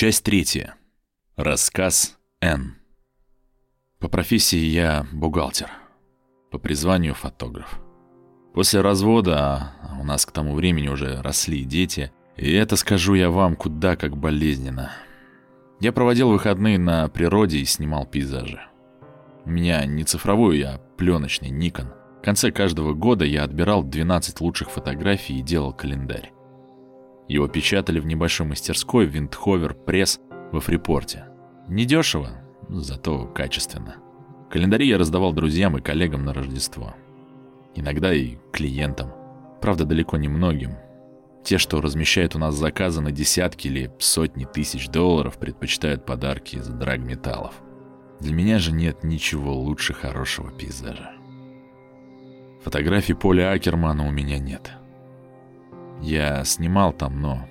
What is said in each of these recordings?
Часть третья. Рассказ Н. По профессии я бухгалтер. По призванию фотограф. После развода, а у нас к тому времени уже росли дети, и это скажу я вам куда как болезненно. Я проводил выходные на природе и снимал пейзажи. У меня не цифровой, а пленочный Nikon. В конце каждого года я отбирал 12 лучших фотографий и делал календарь. Его печатали в небольшой мастерской Windhover Press во Фрипорте. Недешево, зато качественно. Календари я раздавал друзьям и коллегам на Рождество. Иногда и клиентам. Правда, далеко не многим. Те, что размещают у нас заказы на десятки или сотни тысяч долларов, предпочитают подарки из драгметаллов. Для меня же нет ничего лучше хорошего пейзажа. Фотографий Поля Акермана у меня нет. Я снимал там, но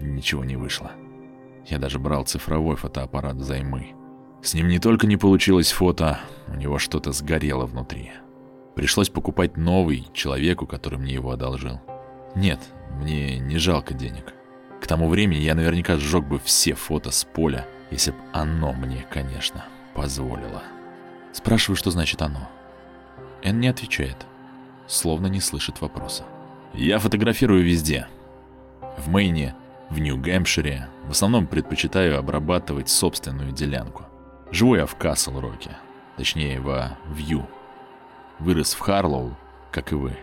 ничего не вышло. Я даже брал цифровой фотоаппарат взаймы. С ним не только не получилось фото, у него что-то сгорело внутри. Пришлось покупать новый человеку, который мне его одолжил. Нет, мне не жалко денег. К тому времени я наверняка сжег бы все фото с поля, если бы оно мне, конечно, позволило. Спрашиваю, что значит оно. Эн не отвечает, словно не слышит вопроса. Я фотографирую везде. В Мэйне, в Нью-Гэмпшире. В основном предпочитаю обрабатывать собственную делянку. Живу я в Касл-Роке. Точнее, во Вью. Вырос в Харлоу, как и вы.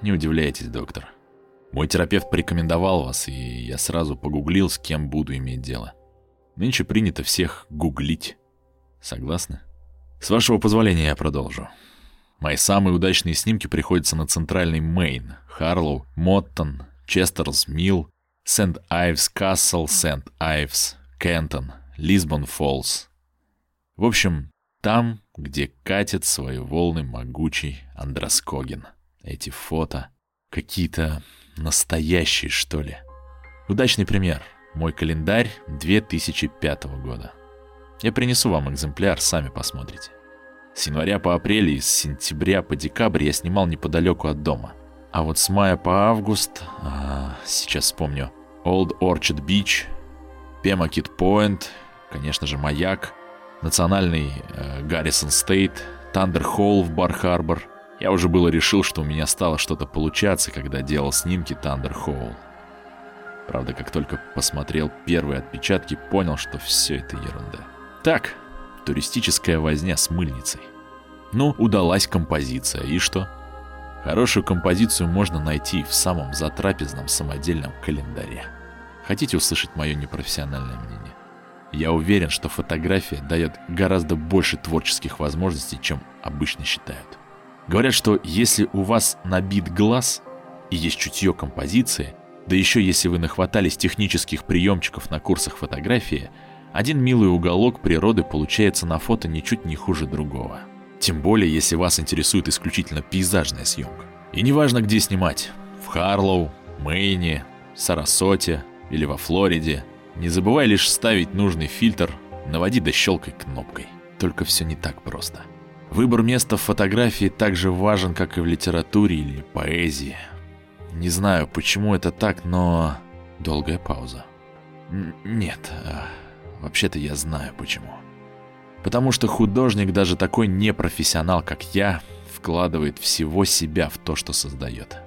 Не удивляйтесь, доктор. Мой терапевт порекомендовал вас, и я сразу погуглил, с кем буду иметь дело. Нынче принято всех гуглить. Согласны? С вашего позволения я продолжу. Мои самые удачные снимки приходятся на центральный Мейн, Харлоу, Моттон, Честерс Милл, Сент-Айвс Кассел, Сент-Айвс, Кентон, Лисбон Фоллс. В общем, там, где катит свои волны могучий Андроскоген. Эти фото какие-то настоящие, что ли. Удачный пример. Мой календарь 2005 года. Я принесу вам экземпляр, сами посмотрите. С января по апрель и с сентября по декабрь я снимал неподалеку от дома. А вот с мая по август, а, сейчас вспомню, Old Orchard Beach, Pemaquid Point, конечно же, Маяк, Национальный Гаррисон Стейт, Thunder Hole в Бар-Харбор. Я уже было решил, что у меня стало что-то получаться, когда делал снимки Тандер Холл. Правда, как только посмотрел первые отпечатки, понял, что все это ерунда. Так, туристическая возня с мыльницей. Ну, удалась композиция, и что? Хорошую композицию можно найти в самом затрапезном самодельном календаре. Хотите услышать мое непрофессиональное мнение? Я уверен, что фотография дает гораздо больше творческих возможностей, чем обычно считают. Говорят, что если у вас набит глаз и есть чутье композиции, да еще если вы нахватались технических приемчиков на курсах фотографии – один милый уголок природы получается на фото ничуть не хуже другого. Тем более, если вас интересует исключительно пейзажная съемка. И неважно, где снимать. В Харлоу, Мэйне, Сарасоте или во Флориде. Не забывай лишь ставить нужный фильтр, наводи да щелкай кнопкой. Только все не так просто. Выбор места в фотографии так же важен, как и в литературе или поэзии. Не знаю, почему это так, но... Долгая пауза. Н нет, а, Вообще-то я знаю почему. Потому что художник, даже такой непрофессионал, как я, вкладывает всего себя в то, что создает.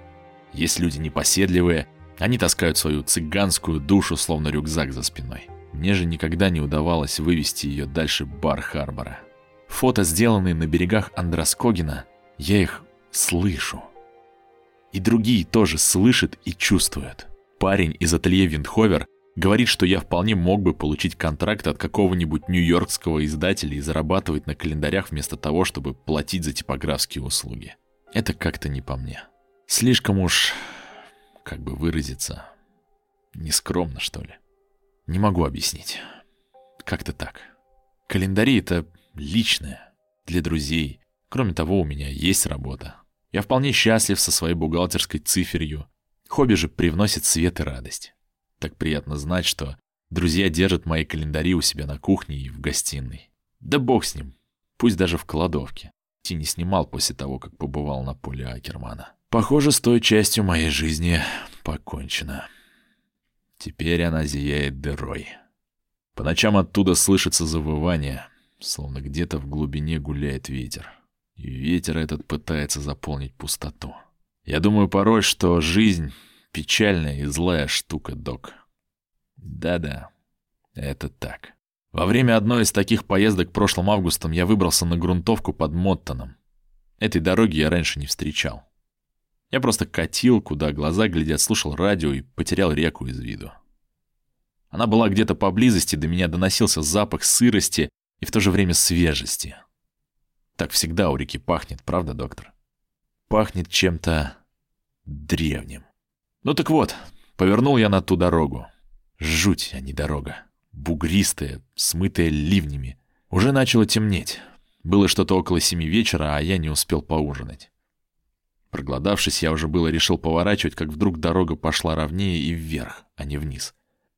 Есть люди непоседливые, они таскают свою цыганскую душу, словно рюкзак за спиной. Мне же никогда не удавалось вывести ее дальше Бар-Харбора. Фото, сделанные на берегах Андроскогина, я их слышу. И другие тоже слышат и чувствуют. Парень из ателье Виндховер Говорит, что я вполне мог бы получить контракт от какого-нибудь нью-йоркского издателя и зарабатывать на календарях вместо того, чтобы платить за типографские услуги. Это как-то не по мне. Слишком уж, как бы выразиться, нескромно, что ли. Не могу объяснить. Как-то так. Календари — это личное, для друзей. Кроме того, у меня есть работа. Я вполне счастлив со своей бухгалтерской циферью. Хобби же привносит свет и радость. Так приятно знать, что друзья держат мои календари у себя на кухне и в гостиной. Да бог с ним, пусть даже в кладовке. Ти не снимал после того, как побывал на поле Акермана. Похоже, с той частью моей жизни покончено. Теперь она зияет дырой. По ночам оттуда слышится завывание, словно где-то в глубине гуляет ветер. И ветер этот пытается заполнить пустоту. Я думаю порой, что жизнь — печальная и злая штука, док. Да-да, это так. Во время одной из таких поездок прошлым августом я выбрался на грунтовку под Моттоном. Этой дороги я раньше не встречал. Я просто катил, куда глаза глядят, слушал радио и потерял реку из виду. Она была где-то поблизости, до меня доносился запах сырости и в то же время свежести. Так всегда у реки пахнет, правда, доктор? Пахнет чем-то древним. Ну так вот, повернул я на ту дорогу. Жуть, а не дорога. Бугристая, смытая ливнями. Уже начало темнеть. Было что-то около семи вечера, а я не успел поужинать. Проголодавшись, я уже было решил поворачивать, как вдруг дорога пошла ровнее и вверх, а не вниз.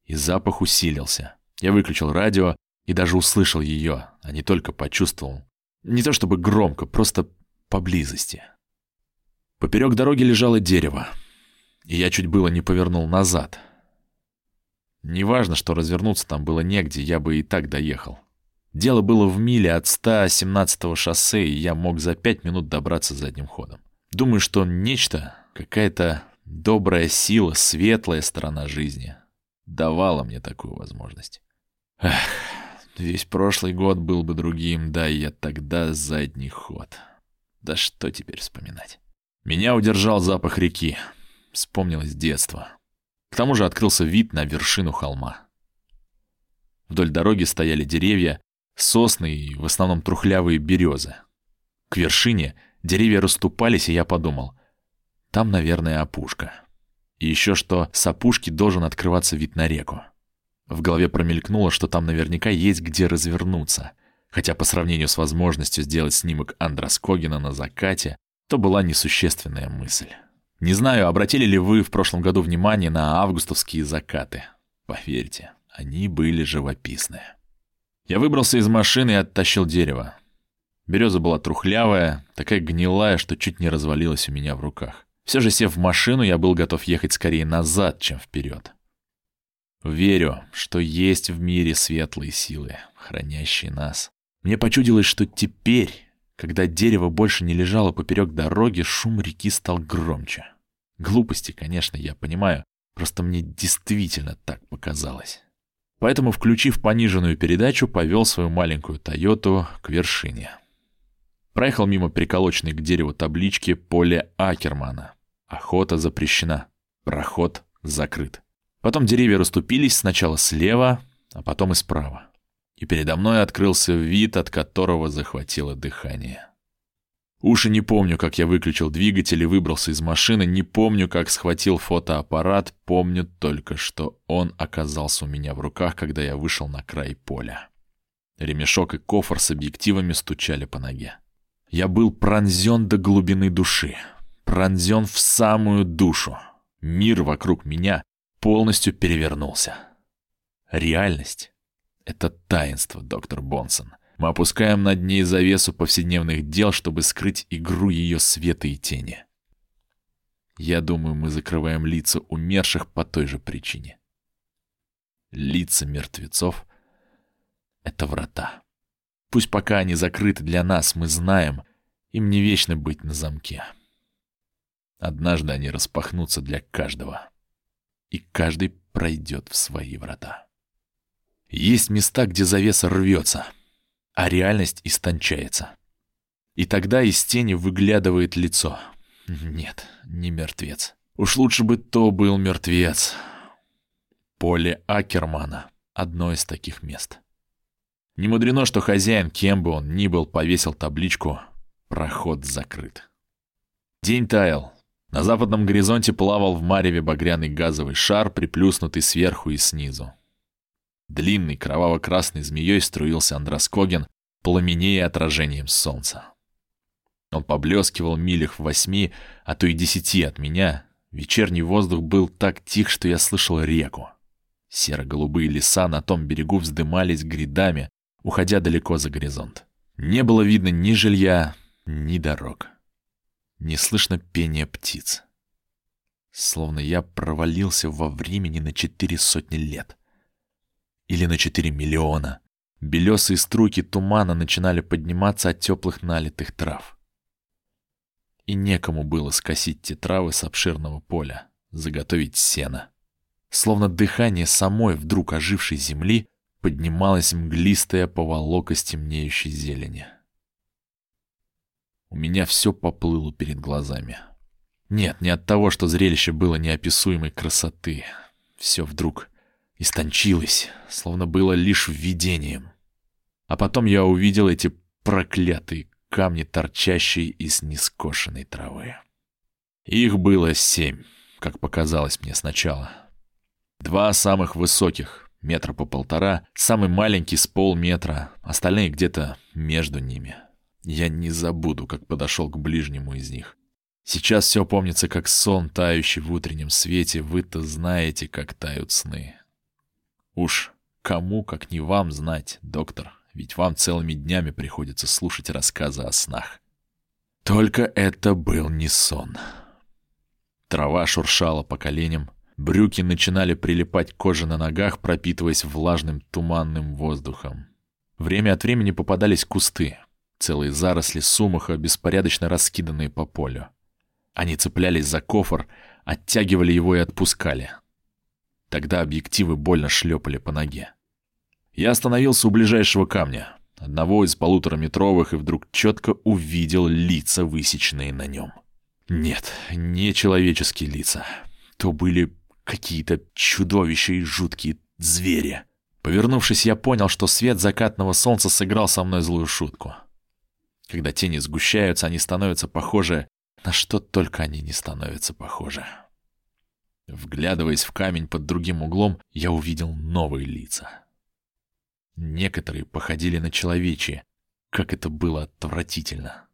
И запах усилился. Я выключил радио и даже услышал ее, а не только почувствовал. Не то чтобы громко, просто поблизости. Поперек дороги лежало дерево, и я чуть было не повернул назад. Неважно, что развернуться там было негде, я бы и так доехал. Дело было в миле от 117-го шоссе, и я мог за пять минут добраться задним ходом. Думаю, что нечто, какая-то добрая сила, светлая сторона жизни давала мне такую возможность. Эх, весь прошлый год был бы другим, да я тогда задний ход. Да что теперь вспоминать? Меня удержал запах реки. Вспомнилось детство. К тому же открылся вид на вершину холма. Вдоль дороги стояли деревья, сосны и в основном трухлявые березы. К вершине деревья расступались, и я подумал, там, наверное, опушка. И еще что с опушки должен открываться вид на реку. В голове промелькнуло, что там наверняка есть где развернуться, хотя по сравнению с возможностью сделать снимок Андроскогина на закате, то была несущественная мысль. Не знаю, обратили ли вы в прошлом году внимание на августовские закаты. Поверьте, они были живописные. Я выбрался из машины и оттащил дерево. Береза была трухлявая, такая гнилая, что чуть не развалилась у меня в руках. Все же, сев в машину, я был готов ехать скорее назад, чем вперед. Верю, что есть в мире светлые силы, хранящие нас. Мне почудилось, что теперь, когда дерево больше не лежало поперек дороги, шум реки стал громче. Глупости, конечно, я понимаю, просто мне действительно так показалось. Поэтому, включив пониженную передачу, повел свою маленькую «Тойоту» к вершине. Проехал мимо приколоченной к дереву таблички «Поле Акермана». Охота запрещена. Проход закрыт. Потом деревья расступились сначала слева, а потом и справа. И передо мной открылся вид, от которого захватило дыхание. Уши не помню, как я выключил двигатель и выбрался из машины, не помню, как схватил фотоаппарат, помню только, что он оказался у меня в руках, когда я вышел на край поля. Ремешок и кофр с объективами стучали по ноге. Я был пронзен до глубины души, пронзен в самую душу. Мир вокруг меня полностью перевернулся. Реальность — это таинство, доктор Бонсон. Мы опускаем над ней завесу повседневных дел, чтобы скрыть игру ее света и тени. Я думаю, мы закрываем лица умерших по той же причине. Лица мертвецов — это врата. Пусть пока они закрыты для нас, мы знаем, им не вечно быть на замке. Однажды они распахнутся для каждого и каждый пройдет в свои врата. Есть места, где завеса рвется, а реальность истончается. И тогда из тени выглядывает лицо. Нет, не мертвец. Уж лучше бы то был мертвец. Поле Акермана — одно из таких мест. Не мудрено, что хозяин, кем бы он ни был, повесил табличку «Проход закрыт». День таял, на западном горизонте плавал в мареве багряный газовый шар, приплюснутый сверху и снизу. Длинный кроваво-красной змеей струился Андроскоген, пламенея отражением солнца. Он поблескивал милях в восьми, а то и десяти от меня. Вечерний воздух был так тих, что я слышал реку. Серо-голубые леса на том берегу вздымались грядами, уходя далеко за горизонт. Не было видно ни жилья, ни дорог не слышно пения птиц. Словно я провалился во времени на четыре сотни лет. Или на 4 миллиона. Белесые струйки тумана начинали подниматься от теплых налитых трав. И некому было скосить те травы с обширного поля, заготовить сено. Словно дыхание самой вдруг ожившей земли поднималась мглистая поволока стемнеющей зелени. У меня все поплыло перед глазами. Нет, не от того, что зрелище было неописуемой красоты. Все вдруг истончилось, словно было лишь видением. А потом я увидел эти проклятые камни, торчащие из нескошенной травы. Их было семь, как показалось мне сначала. Два самых высоких, метра по полтора, самый маленький с полметра, остальные где-то между ними. Я не забуду, как подошел к ближнему из них. Сейчас все помнится, как сон, тающий в утреннем свете, вы-то знаете, как тают сны. Уж кому, как не вам, знать, доктор, ведь вам целыми днями приходится слушать рассказы о снах. Только это был не сон. Трава шуршала по коленям, брюки начинали прилипать к коже на ногах, пропитываясь влажным туманным воздухом. Время от времени попадались кусты, целые заросли сумаха, беспорядочно раскиданные по полю. Они цеплялись за кофр, оттягивали его и отпускали. Тогда объективы больно шлепали по ноге. Я остановился у ближайшего камня, одного из полутораметровых, и вдруг четко увидел лица, высеченные на нем. Нет, не человеческие лица. То были какие-то чудовища и жуткие звери. Повернувшись, я понял, что свет закатного солнца сыграл со мной злую шутку. Когда тени сгущаются, они становятся похожи на что только они не становятся похожи. Вглядываясь в камень под другим углом, я увидел новые лица. Некоторые походили на человечьи. Как это было отвратительно.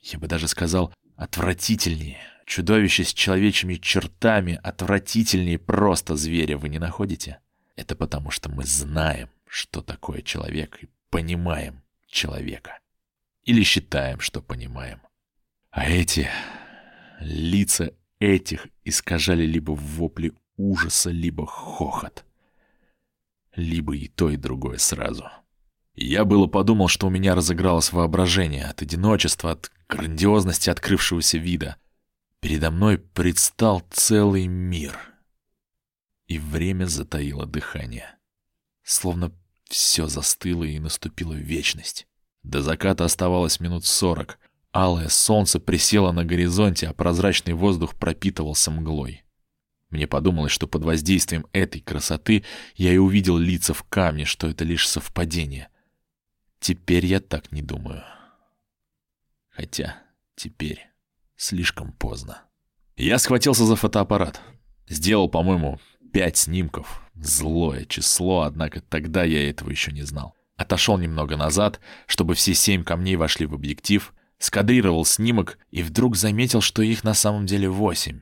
Я бы даже сказал, отвратительнее. Чудовище с человечьими чертами отвратительнее просто зверя, вы не находите? Это потому, что мы знаем, что такое человек, и понимаем человека. Или считаем, что понимаем. А эти... лица этих искажали либо вопли ужаса, либо хохот либо и то, и другое сразу. Я было подумал, что у меня разыгралось воображение от одиночества, от грандиозности открывшегося вида. Передо мной предстал целый мир. И время затаило дыхание. Словно все застыло и наступила вечность. До заката оставалось минут сорок. Алое солнце присело на горизонте, а прозрачный воздух пропитывался мглой. Мне подумалось, что под воздействием этой красоты я и увидел лица в камне, что это лишь совпадение. Теперь я так не думаю. Хотя теперь слишком поздно. Я схватился за фотоаппарат. Сделал, по-моему, пять снимков. Злое число, однако тогда я этого еще не знал. Отошел немного назад, чтобы все семь камней вошли в объектив, скадрировал снимок и вдруг заметил, что их на самом деле восемь.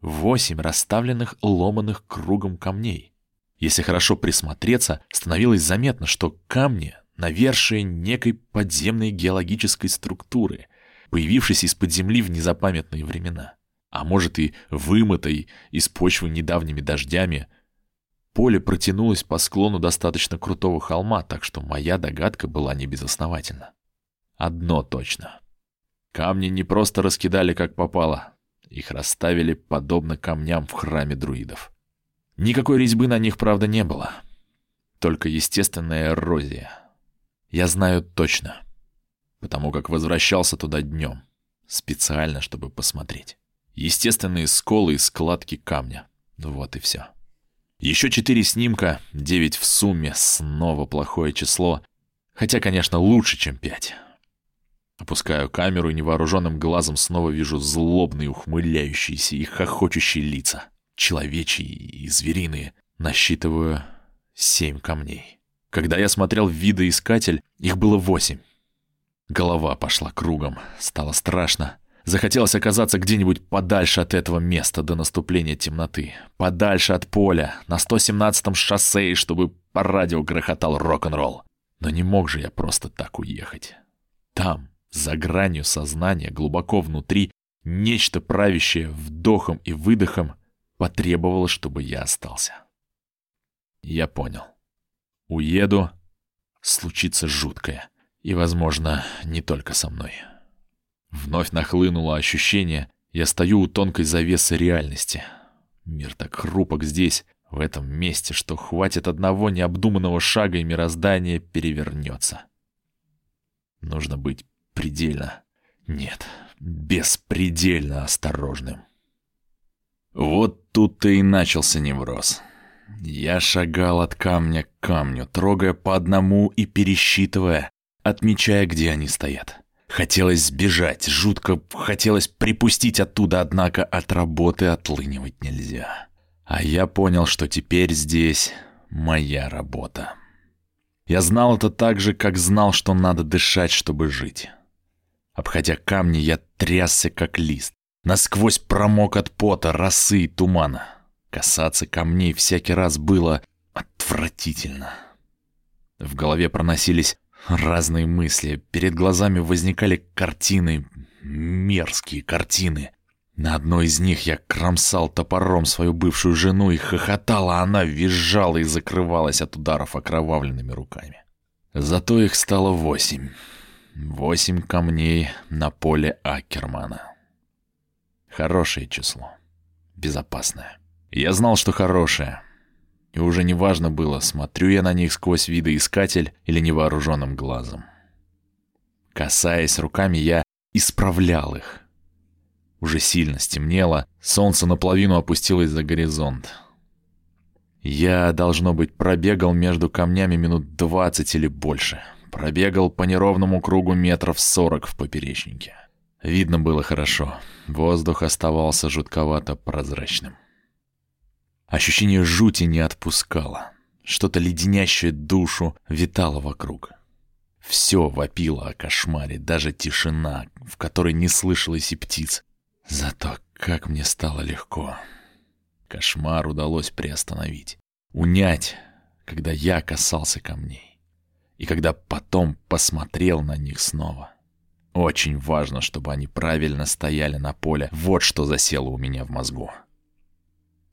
Восемь расставленных ломаных кругом камней. Если хорошо присмотреться, становилось заметно, что камни — навершие некой подземной геологической структуры, появившейся из-под земли в незапамятные времена. А может и вымытой из почвы недавними дождями. Поле протянулось по склону достаточно крутого холма, так что моя догадка была не безосновательна. Одно точно. Камни не просто раскидали как попало, их расставили подобно камням в храме друидов. Никакой резьбы на них, правда, не было. Только естественная эрозия. Я знаю точно, потому как возвращался туда днем, специально, чтобы посмотреть. Естественные сколы и складки камня. Вот и все. Еще четыре снимка, девять в сумме, снова плохое число. Хотя, конечно, лучше, чем пять. Опускаю камеру и невооруженным глазом снова вижу злобные, ухмыляющиеся и хохочущие лица. Человечьи и звериные. Насчитываю семь камней. Когда я смотрел в видоискатель, их было восемь. Голова пошла кругом. Стало страшно. Захотелось оказаться где-нибудь подальше от этого места до наступления темноты. Подальше от поля, на 117-м шоссе, чтобы по радио грохотал рок-н-ролл. Но не мог же я просто так уехать. Там, за гранью сознания, глубоко внутри, нечто правящее вдохом и выдохом потребовало, чтобы я остался. Я понял. Уеду, случится жуткое. И, возможно, не только со мной. Вновь нахлынуло ощущение, я стою у тонкой завесы реальности. Мир так хрупок здесь, в этом месте, что хватит одного необдуманного шага и мироздание перевернется. Нужно быть предельно, нет, беспредельно осторожным. Вот тут-то и начался невроз. Я шагал от камня к камню, трогая по одному и пересчитывая, отмечая, где они стоят. Хотелось сбежать, жутко хотелось припустить оттуда, однако от работы отлынивать нельзя. А я понял, что теперь здесь моя работа. Я знал это так же, как знал, что надо дышать, чтобы жить. Обходя камни, я трясся, как лист. Насквозь промок от пота, росы и тумана. Касаться камней всякий раз было отвратительно. В голове проносились Разные мысли. Перед глазами возникали картины. Мерзкие картины. На одной из них я кромсал топором свою бывшую жену и хохотала, а она визжала и закрывалась от ударов окровавленными руками. Зато их стало восемь. Восемь камней на поле Акермана. Хорошее число. Безопасное. Я знал, что хорошее. И уже не важно было, смотрю я на них сквозь видоискатель или невооруженным глазом. Касаясь руками, я исправлял их. Уже сильно стемнело, солнце наполовину опустилось за горизонт. Я, должно быть, пробегал между камнями минут двадцать или больше. Пробегал по неровному кругу метров сорок в поперечнике. Видно было хорошо. Воздух оставался жутковато прозрачным. Ощущение жути не отпускало. Что-то леденящее душу витало вокруг. Все вопило о кошмаре, даже тишина, в которой не слышалось и птиц. Зато как мне стало легко. Кошмар удалось приостановить. Унять, когда я касался камней. И когда потом посмотрел на них снова. Очень важно, чтобы они правильно стояли на поле. Вот что засело у меня в мозгу.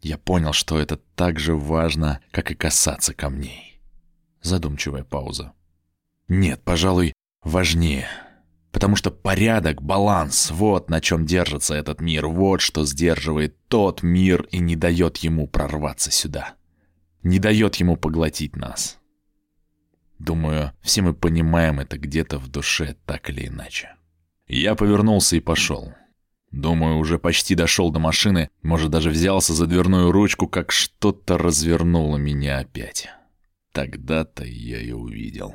Я понял, что это так же важно, как и касаться камней. Задумчивая пауза. Нет, пожалуй, важнее. Потому что порядок, баланс — вот на чем держится этот мир, вот что сдерживает тот мир и не дает ему прорваться сюда. Не дает ему поглотить нас. Думаю, все мы понимаем это где-то в душе так или иначе. Я повернулся и пошел. Думаю, уже почти дошел до машины, может, даже взялся за дверную ручку, как что-то развернуло меня опять. Тогда-то я и увидел.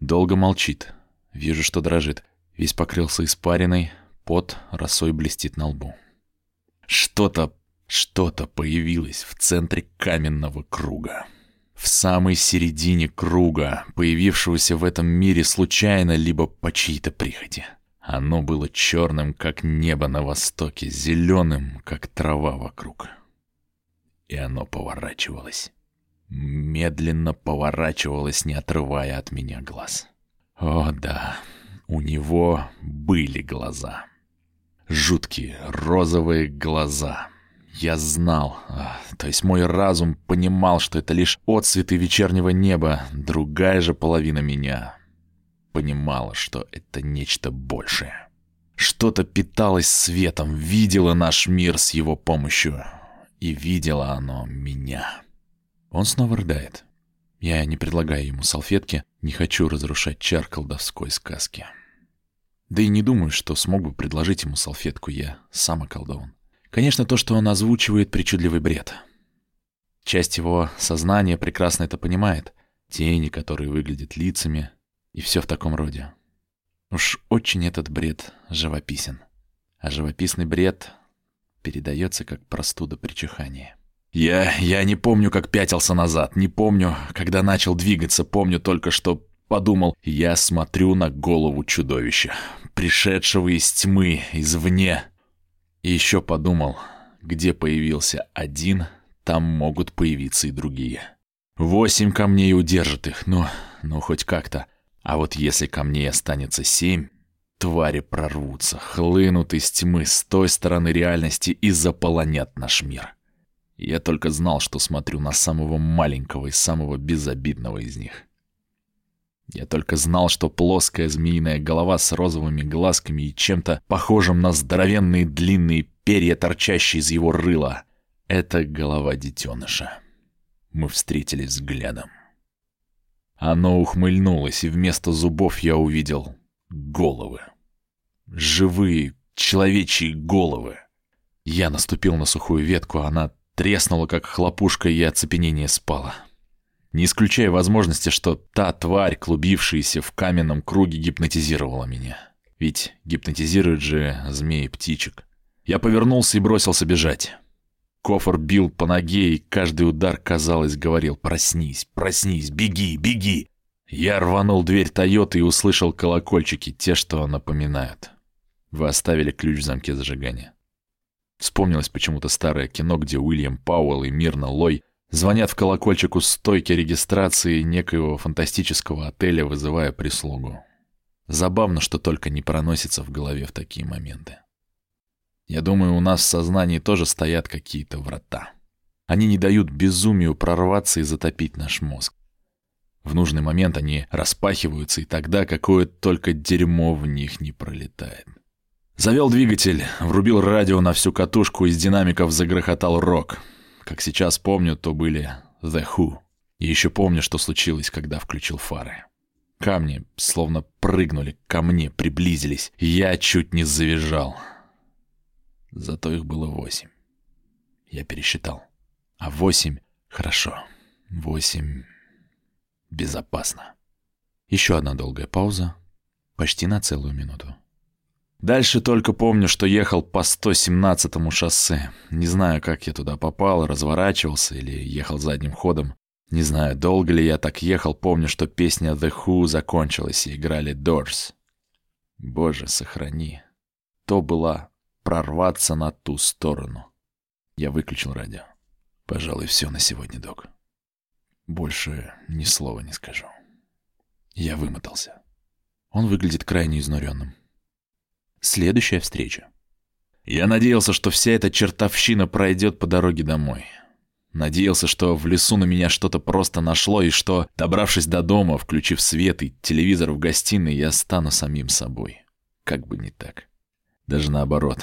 Долго молчит. Вижу, что дрожит. Весь покрылся испариной, пот росой блестит на лбу. Что-то, что-то появилось в центре каменного круга. В самой середине круга, появившегося в этом мире случайно, либо по чьей-то прихоти. Оно было черным, как небо на востоке, зеленым, как трава вокруг. И оно поворачивалось. Медленно поворачивалось, не отрывая от меня глаз. О да, у него были глаза. Жуткие розовые глаза. Я знал, а, то есть мой разум понимал, что это лишь отцветы вечернего неба, другая же половина меня понимала, что это нечто большее. Что-то питалось светом, видело наш мир с его помощью. И видело оно меня. Он снова рыдает. Я не предлагаю ему салфетки, не хочу разрушать чар колдовской сказки. Да и не думаю, что смог бы предложить ему салфетку я, сам околдован. Конечно, то, что он озвучивает, причудливый бред. Часть его сознания прекрасно это понимает. Тени, которые выглядят лицами, и все в таком роде. Уж очень этот бред живописен. А живописный бред передается как простуда при чихании. Я, я не помню, как пятился назад, не помню, когда начал двигаться, помню только, что подумал, я смотрю на голову чудовища, пришедшего из тьмы, извне. И еще подумал, где появился один, там могут появиться и другие. Восемь камней удержат их, ну, ну хоть как-то. А вот если камней останется семь, твари прорвутся, хлынут из тьмы с той стороны реальности и заполонят наш мир. Я только знал, что смотрю на самого маленького и самого безобидного из них. Я только знал, что плоская змеиная голова с розовыми глазками и чем-то похожим на здоровенные длинные перья, торчащие из его рыла, — это голова детеныша. Мы встретились взглядом. Оно ухмыльнулось, и вместо зубов я увидел головы. Живые человечьи головы. Я наступил на сухую ветку, она треснула, как хлопушка, и оцепенение спало. Не исключая возможности, что та тварь, клубившаяся в каменном круге, гипнотизировала меня. Ведь гипнотизируют же змеи птичек. Я повернулся и бросился бежать. Кофр бил по ноге, и каждый удар, казалось, говорил «Проснись, проснись, беги, беги!» Я рванул дверь Тойоты и услышал колокольчики, те, что напоминают. Вы оставили ключ в замке зажигания. Вспомнилось почему-то старое кино, где Уильям Пауэлл и Мирна Лой звонят в колокольчик у стойки регистрации некоего фантастического отеля, вызывая прислугу. Забавно, что только не проносится в голове в такие моменты. Я думаю, у нас в сознании тоже стоят какие-то врата. Они не дают безумию прорваться и затопить наш мозг. В нужный момент они распахиваются, и тогда какое только дерьмо в них не пролетает. Завел двигатель, врубил радио на всю катушку, из динамиков загрохотал рок. Как сейчас помню, то были The Who. И еще помню, что случилось, когда включил фары. Камни словно прыгнули ко мне, приблизились, я чуть не завизжал. Зато их было восемь. Я пересчитал. А восемь — хорошо. Восемь — безопасно. Еще одна долгая пауза. Почти на целую минуту. Дальше только помню, что ехал по 117-му шоссе. Не знаю, как я туда попал, разворачивался или ехал задним ходом. Не знаю, долго ли я так ехал, помню, что песня The Who закончилась и играли Doors. Боже, сохрани. То была прорваться на ту сторону. Я выключил радио. Пожалуй, все на сегодня, док. Больше ни слова не скажу. Я вымотался. Он выглядит крайне изнуренным. Следующая встреча. Я надеялся, что вся эта чертовщина пройдет по дороге домой. Надеялся, что в лесу на меня что-то просто нашло, и что, добравшись до дома, включив свет и телевизор в гостиной, я стану самим собой. Как бы не так. Даже наоборот.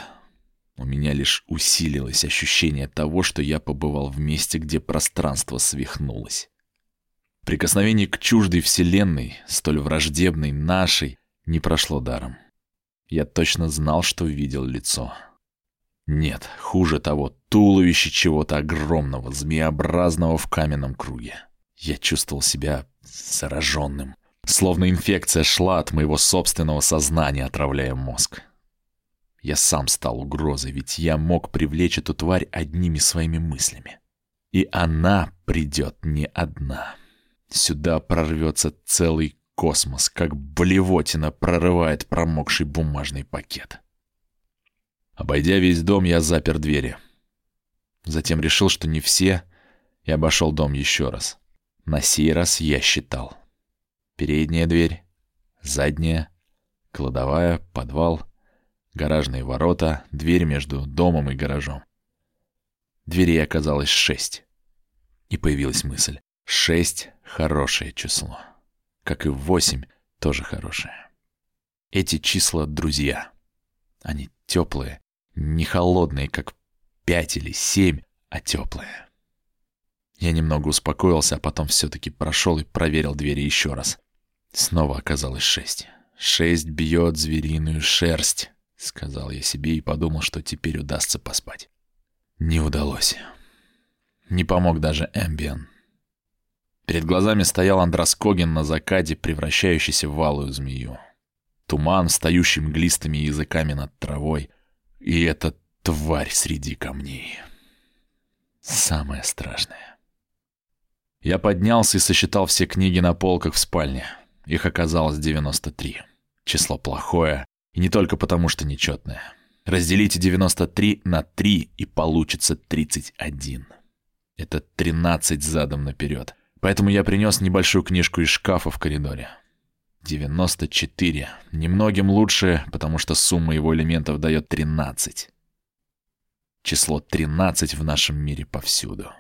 У меня лишь усилилось ощущение того, что я побывал в месте, где пространство свихнулось. Прикосновение к чуждой вселенной, столь враждебной нашей, не прошло даром. Я точно знал, что видел лицо. Нет, хуже того, туловище чего-то огромного, змеобразного в каменном круге. Я чувствовал себя зараженным, словно инфекция шла от моего собственного сознания, отравляя мозг. Я сам стал угрозой, ведь я мог привлечь эту тварь одними своими мыслями. И она придет не одна. Сюда прорвется целый космос, как блевотина прорывает промокший бумажный пакет. Обойдя весь дом, я запер двери. Затем решил, что не все, и обошел дом еще раз. На сей раз я считал. Передняя дверь, задняя, кладовая, подвал, гаражные ворота, дверь между домом и гаражом. Дверей оказалось шесть. И появилась мысль. Шесть — хорошее число как и восемь, тоже хорошее. Эти числа — друзья. Они теплые, не холодные, как пять или семь, а теплые. Я немного успокоился, а потом все-таки прошел и проверил двери еще раз. Снова оказалось шесть. Шесть бьет звериную шерсть, сказал я себе и подумал, что теперь удастся поспать. Не удалось. Не помог даже Эмбиен. Перед глазами стоял Андрас Когин на закаде, превращающийся в валую змею. Туман, встающий мглистыми языками над травой. И эта тварь среди камней. Самое страшное. Я поднялся и сосчитал все книги на полках в спальне. Их оказалось 93. Число плохое, и не только потому, что нечетное. Разделите 93 на 3, и получится 31. Это 13 задом наперед. Поэтому я принес небольшую книжку из шкафа в коридоре. 94. Немногим лучше, потому что сумма его элементов дает 13. Число 13 в нашем мире повсюду.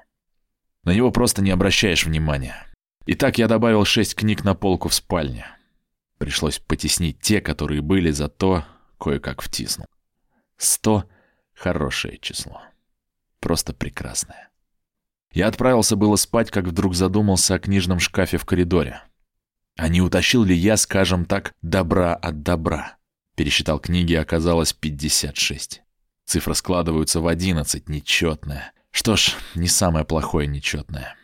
На него просто не обращаешь внимания. Итак, я добавил шесть книг на полку в спальне. Пришлось потеснить те, которые были, зато кое-как втиснул. Сто — хорошее число. Просто прекрасное. Я отправился было спать, как вдруг задумался о книжном шкафе в коридоре. А не утащил ли я, скажем так, добра от добра? Пересчитал книги, оказалось 56. Цифры складываются в 11, нечетная. Что ж, не самое плохое нечетное.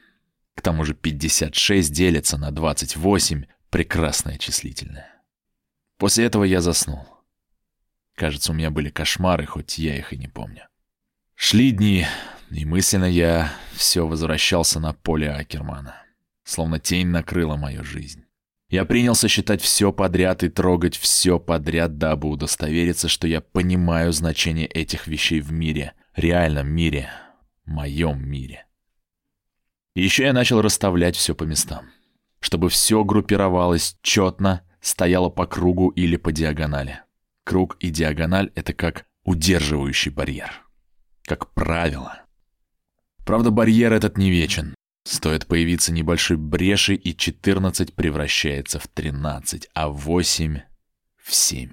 К тому же 56 делится на 28, прекрасное числительное. После этого я заснул. Кажется, у меня были кошмары, хоть я их и не помню. Шли дни, и мысленно я все возвращался на поле Акермана. Словно тень накрыла мою жизнь. Я принялся считать все подряд и трогать все подряд, дабы удостовериться, что я понимаю значение этих вещей в мире, реальном мире, моем мире. И еще я начал расставлять все по местам, чтобы все группировалось четно, стояло по кругу или по диагонали. Круг и диагональ — это как удерживающий барьер. Как правило. Правда, барьер этот не вечен. Стоит появиться небольшой бреши, и 14 превращается в 13, а 8 — в 7.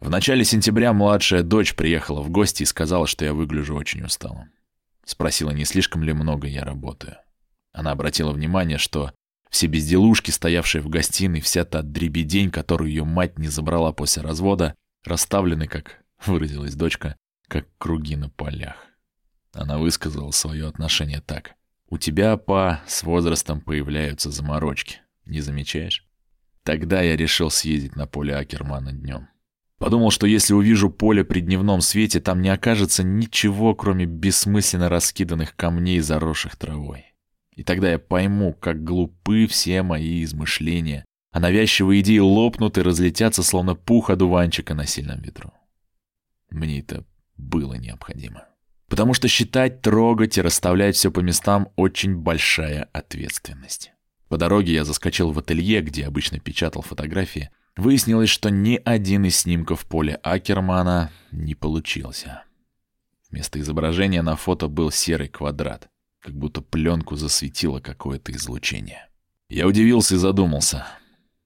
В начале сентября младшая дочь приехала в гости и сказала, что я выгляжу очень усталым. Спросила, не слишком ли много я работаю. Она обратила внимание, что все безделушки, стоявшие в гостиной, вся та дребедень, которую ее мать не забрала после развода, расставлены, как выразилась дочка, как круги на полях. Она высказала свое отношение так. «У тебя, па, с возрастом появляются заморочки. Не замечаешь?» Тогда я решил съездить на поле Акермана днем. Подумал, что если увижу поле при дневном свете, там не окажется ничего, кроме бессмысленно раскиданных камней, заросших травой. И тогда я пойму, как глупы все мои измышления, а навязчивые идеи лопнут и разлетятся, словно пух одуванчика на сильном ветру. Мне это было необходимо. Потому что считать, трогать и расставлять все по местам – очень большая ответственность. По дороге я заскочил в ателье, где обычно печатал фотографии. Выяснилось, что ни один из снимков поля Акермана не получился. Вместо изображения на фото был серый квадрат, как будто пленку засветило какое-то излучение. Я удивился и задумался,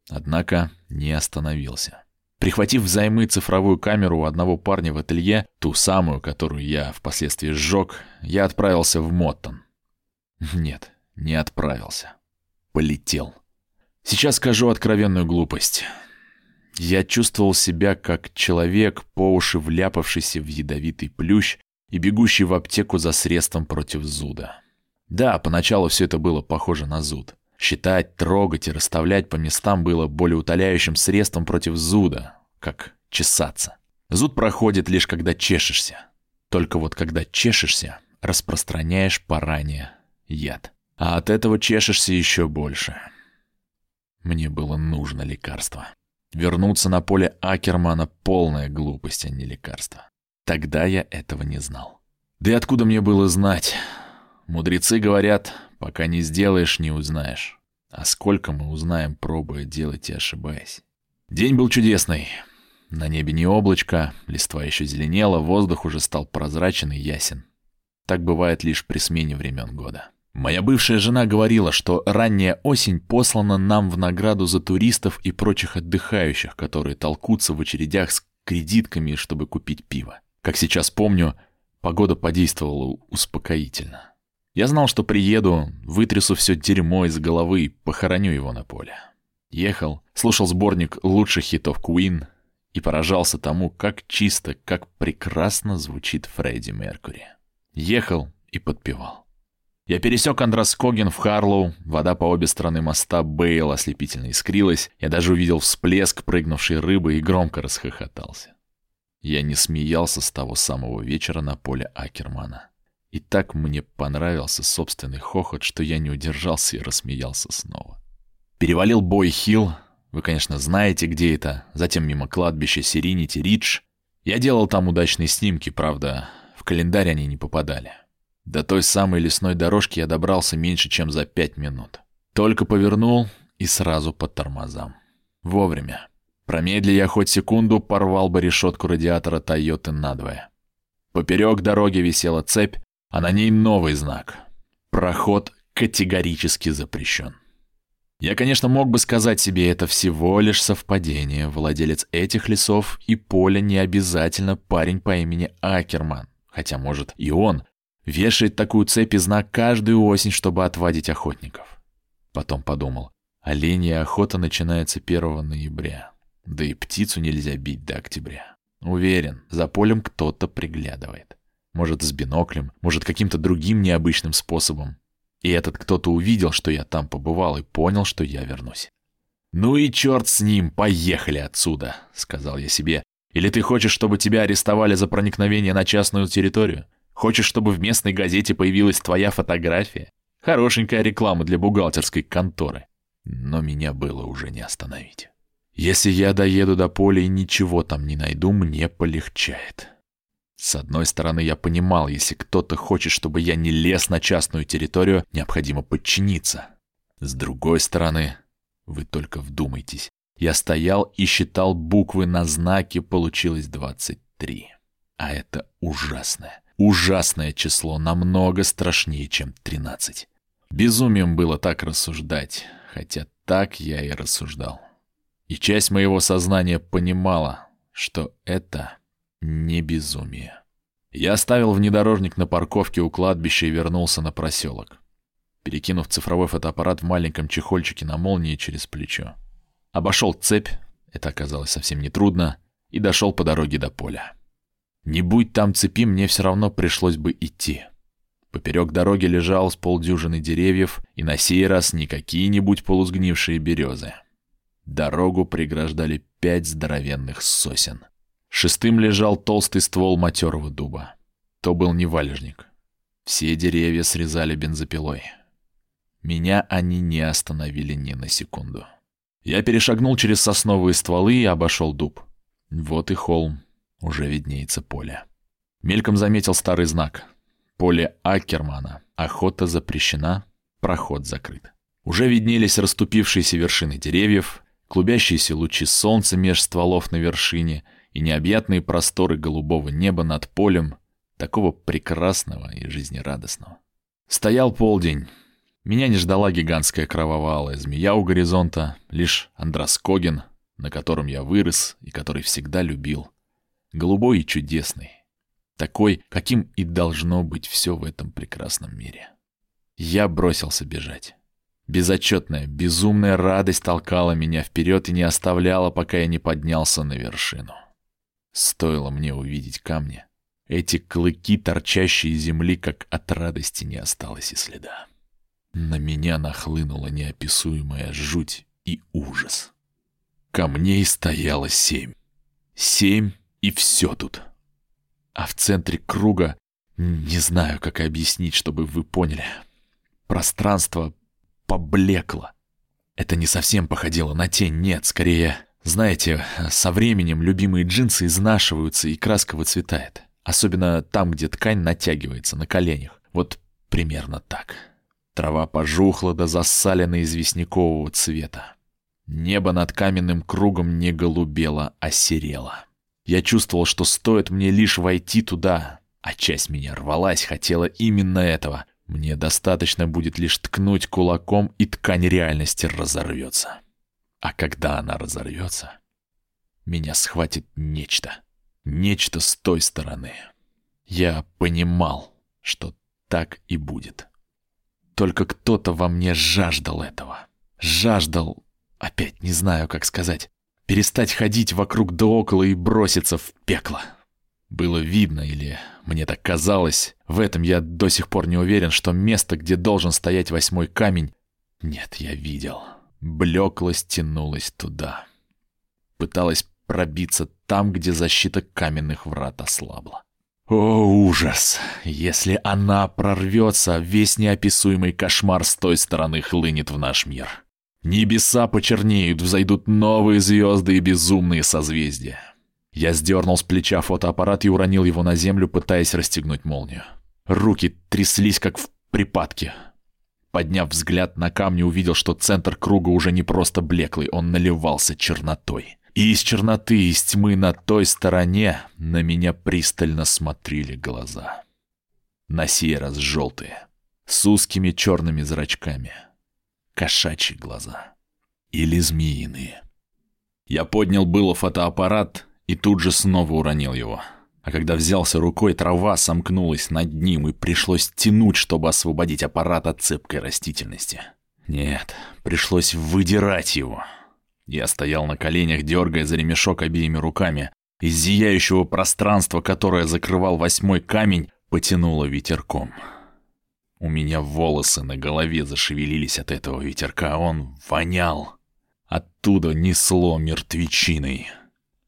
однако не остановился. Прихватив взаймы цифровую камеру у одного парня в ателье, ту самую, которую я впоследствии сжег, я отправился в Моттон. Нет, не отправился. Полетел. Сейчас скажу откровенную глупость. Я чувствовал себя как человек, по уши вляпавшийся в ядовитый плющ и бегущий в аптеку за средством против зуда. Да, поначалу все это было похоже на зуд. Считать, трогать и расставлять по местам было более утоляющим средством против зуда, как чесаться. Зуд проходит лишь когда чешешься. Только вот когда чешешься, распространяешь по ране яд. А от этого чешешься еще больше. Мне было нужно лекарство. Вернуться на поле Акермана — полная глупость, а не лекарство. Тогда я этого не знал. Да и откуда мне было знать? Мудрецы говорят, Пока не сделаешь, не узнаешь. А сколько мы узнаем, пробуя делать и ошибаясь. День был чудесный. На небе не облачко, листва еще зеленела, воздух уже стал прозрачен и ясен. Так бывает лишь при смене времен года. Моя бывшая жена говорила, что ранняя осень послана нам в награду за туристов и прочих отдыхающих, которые толкутся в очередях с кредитками, чтобы купить пиво. Как сейчас помню, погода подействовала успокоительно. Я знал, что приеду, вытрясу все дерьмо из головы и похороню его на поле. Ехал, слушал сборник лучших хитов Queen и поражался тому, как чисто, как прекрасно звучит Фредди Меркури. Ехал и подпевал. Я пересек Андроскоген в Харлоу, вода по обе стороны моста Бейл ослепительно искрилась, я даже увидел всплеск прыгнувшей рыбы и громко расхохотался. Я не смеялся с того самого вечера на поле Акермана. И так мне понравился собственный хохот, что я не удержался и рассмеялся снова. Перевалил Бой-Хилл, вы, конечно, знаете, где это, затем мимо кладбища Сиринити-Ридж. Я делал там удачные снимки, правда, в календарь они не попадали. До той самой лесной дорожки я добрался меньше, чем за пять минут. Только повернул и сразу под тормозам. Вовремя. Промедли я хоть секунду, порвал бы решетку радиатора Тойоты надвое. Поперек дороги висела цепь, а на ней новый знак. Проход категорически запрещен. Я, конечно, мог бы сказать себе, это всего лишь совпадение. Владелец этих лесов и поля не обязательно парень по имени Акерман. Хотя, может, и он вешает такую цепь и знак каждую осень, чтобы отвадить охотников. Потом подумал, оленья охота начинается 1 ноября. Да и птицу нельзя бить до октября. Уверен, за полем кто-то приглядывает. Может, с биноклем, может, каким-то другим необычным способом. И этот кто-то увидел, что я там побывал, и понял, что я вернусь. «Ну и черт с ним, поехали отсюда», — сказал я себе. «Или ты хочешь, чтобы тебя арестовали за проникновение на частную территорию? Хочешь, чтобы в местной газете появилась твоя фотография? Хорошенькая реклама для бухгалтерской конторы». Но меня было уже не остановить. Если я доеду до поля и ничего там не найду, мне полегчает. С одной стороны, я понимал, если кто-то хочет, чтобы я не лез на частную территорию, необходимо подчиниться. С другой стороны, вы только вдумайтесь. Я стоял и считал буквы на знаке, получилось 23. А это ужасное, ужасное число, намного страшнее, чем 13. Безумием было так рассуждать, хотя так я и рассуждал. И часть моего сознания понимала, что это не безумие. Я оставил внедорожник на парковке у кладбища и вернулся на проселок, перекинув цифровой фотоаппарат в маленьком чехольчике на молнии через плечо. Обошел цепь, это оказалось совсем нетрудно, и дошел по дороге до поля. Не будь там цепи, мне все равно пришлось бы идти. Поперек дороги лежал с полдюжины деревьев, и на сей раз не какие-нибудь полусгнившие березы. Дорогу преграждали пять здоровенных сосен. Шестым лежал толстый ствол матерого дуба. То был не валежник. Все деревья срезали бензопилой. Меня они не остановили ни на секунду. Я перешагнул через сосновые стволы и обошел дуб. Вот и холм. Уже виднеется поле. Мельком заметил старый знак. Поле Акермана. Охота запрещена, проход закрыт. Уже виднелись расступившиеся вершины деревьев, клубящиеся лучи солнца меж стволов на вершине — и необъятные просторы голубого неба над полем, такого прекрасного и жизнерадостного. Стоял полдень. Меня не ждала гигантская кровавая змея у горизонта, лишь Андроскоген, на котором я вырос и который всегда любил. Голубой и чудесный. Такой, каким и должно быть все в этом прекрасном мире. Я бросился бежать. Безотчетная, безумная радость толкала меня вперед и не оставляла, пока я не поднялся на вершину. Стоило мне увидеть камни. Эти клыки, торчащие из земли, как от радости не осталось и следа. На меня нахлынула неописуемая жуть и ужас. Камней стояло семь. Семь и все тут. А в центре круга, не знаю, как объяснить, чтобы вы поняли, пространство поблекло. Это не совсем походило на тень, нет, скорее знаете, со временем любимые джинсы изнашиваются и краска выцветает. Особенно там, где ткань натягивается на коленях. Вот примерно так. Трава пожухла до засалена известнякового цвета. Небо над каменным кругом не голубело, а серело. Я чувствовал, что стоит мне лишь войти туда, а часть меня рвалась, хотела именно этого. Мне достаточно будет лишь ткнуть кулаком, и ткань реальности разорвется. А когда она разорвется, меня схватит нечто. Нечто с той стороны. Я понимал, что так и будет. Только кто-то во мне жаждал этого. Жаждал, опять не знаю, как сказать, перестать ходить вокруг да около и броситься в пекло. Было видно, или мне так казалось, в этом я до сих пор не уверен, что место, где должен стоять восьмой камень... Нет, я видел блеклость тянулась туда. Пыталась пробиться там, где защита каменных врат ослабла. О, ужас! Если она прорвется, весь неописуемый кошмар с той стороны хлынет в наш мир. Небеса почернеют, взойдут новые звезды и безумные созвездия. Я сдернул с плеча фотоаппарат и уронил его на землю, пытаясь расстегнуть молнию. Руки тряслись, как в припадке. Подняв взгляд на камни, увидел, что центр круга уже не просто блеклый, он наливался чернотой. И из черноты, из тьмы на той стороне на меня пристально смотрели глаза. На сей раз желтые, с узкими черными зрачками. Кошачьи глаза. Или змеиные. Я поднял было фотоаппарат и тут же снова уронил его. А когда взялся рукой, трава сомкнулась над ним и пришлось тянуть, чтобы освободить аппарат от цепкой растительности. Нет, пришлось выдирать его. Я стоял на коленях, дергая за ремешок обеими руками. Из зияющего пространства, которое закрывал восьмой камень, потянуло ветерком. У меня волосы на голове зашевелились от этого ветерка, он вонял. Оттуда несло мертвечиной.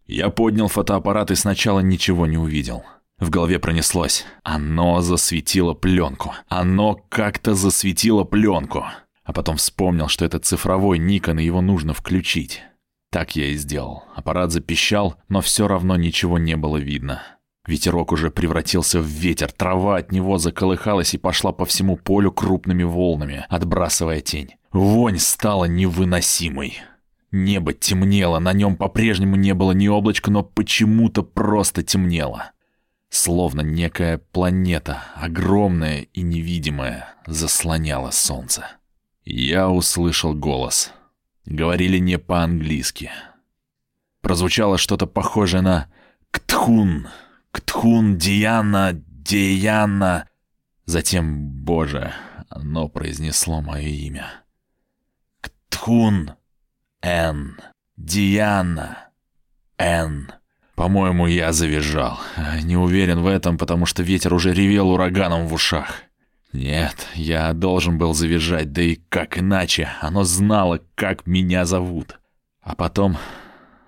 Я поднял фотоаппарат и сначала ничего не увидел. В голове пронеслось. Оно засветило пленку. Оно как-то засветило пленку. А потом вспомнил, что это цифровой Никон, и его нужно включить. Так я и сделал. Аппарат запищал, но все равно ничего не было видно. Ветерок уже превратился в ветер, трава от него заколыхалась и пошла по всему полю крупными волнами, отбрасывая тень. Вонь стала невыносимой. Небо темнело, на нем по-прежнему не было ни облачка, но почему-то просто темнело. Словно некая планета, огромная и невидимая, заслоняла солнце. Я услышал голос. Говорили не по-английски. Прозвучало что-то похожее на «Ктхун», «Ктхун Диана, Диана». Затем, боже, оно произнесло мое имя. «Ктхун». Н. Диана. Н. По-моему, я завизжал. Не уверен в этом, потому что ветер уже ревел ураганом в ушах. Нет, я должен был завизжать, да и как иначе. Оно знало, как меня зовут. А потом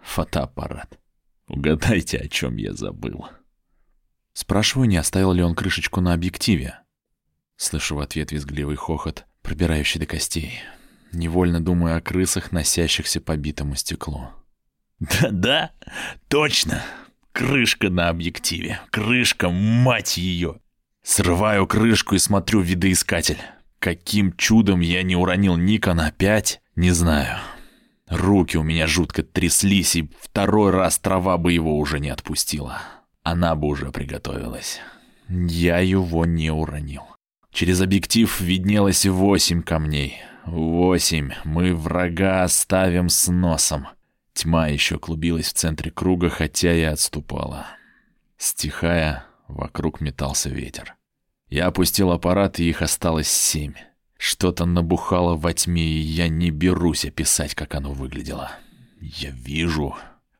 фотоаппарат. Угадайте, о чем я забыл. Спрашиваю, не оставил ли он крышечку на объективе. Слышу в ответ визгливый хохот, пробирающий до костей невольно думаю о крысах, носящихся по битому стеклу. «Да-да, точно! Крышка на объективе! Крышка, мать ее!» Срываю крышку и смотрю в видоискатель. Каким чудом я не уронил Никон опять, не знаю. Руки у меня жутко тряслись, и второй раз трава бы его уже не отпустила. Она бы уже приготовилась. Я его не уронил. Через объектив виднелось восемь камней — Восемь. Мы врага оставим с носом. Тьма еще клубилась в центре круга, хотя и отступала. Стихая, вокруг метался ветер. Я опустил аппарат, и их осталось семь. Что-то набухало во тьме, и я не берусь описать, как оно выглядело. Я вижу.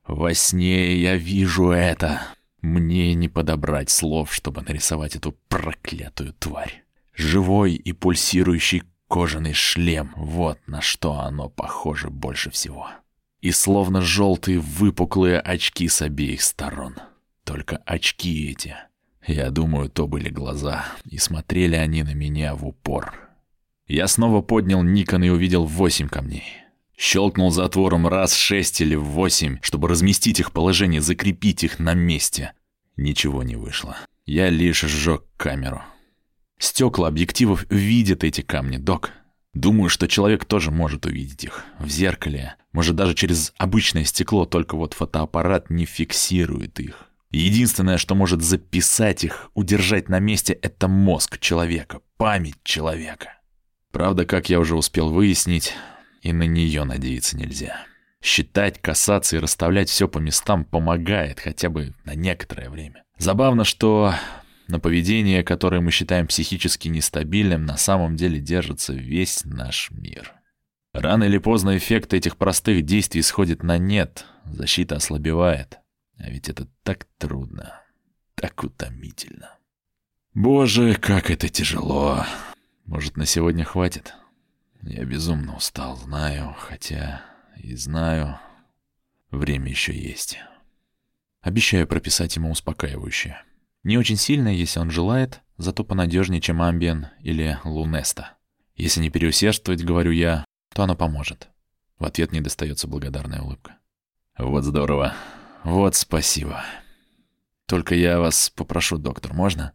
Во сне я вижу это. Мне не подобрать слов, чтобы нарисовать эту проклятую тварь. Живой и пульсирующий Кожаный шлем — вот на что оно похоже больше всего. И словно желтые выпуклые очки с обеих сторон. Только очки эти. Я думаю, то были глаза, и смотрели они на меня в упор. Я снова поднял Никон и увидел восемь камней. Щелкнул затвором раз шесть или восемь, чтобы разместить их положение, закрепить их на месте. Ничего не вышло. Я лишь сжег камеру. Стекла объективов видят эти камни, док. Думаю, что человек тоже может увидеть их. В зеркале. Может, даже через обычное стекло, только вот фотоаппарат не фиксирует их. Единственное, что может записать их, удержать на месте, это мозг человека, память человека. Правда, как я уже успел выяснить, и на нее надеяться нельзя. Считать, касаться и расставлять все по местам помогает хотя бы на некоторое время. Забавно, что на поведение, которое мы считаем психически нестабильным, на самом деле держится весь наш мир. Рано или поздно эффект этих простых действий сходит на нет, защита ослабевает. А ведь это так трудно, так утомительно. Боже, как это тяжело. Может, на сегодня хватит? Я безумно устал, знаю, хотя и знаю, время еще есть. Обещаю прописать ему успокаивающее. Не очень сильно, если он желает, зато понадежнее, чем Амбиен или Лунеста. Если не переусердствовать, говорю я, то оно поможет. В ответ не достается благодарная улыбка. Вот здорово. Вот спасибо. Только я вас попрошу, доктор, можно?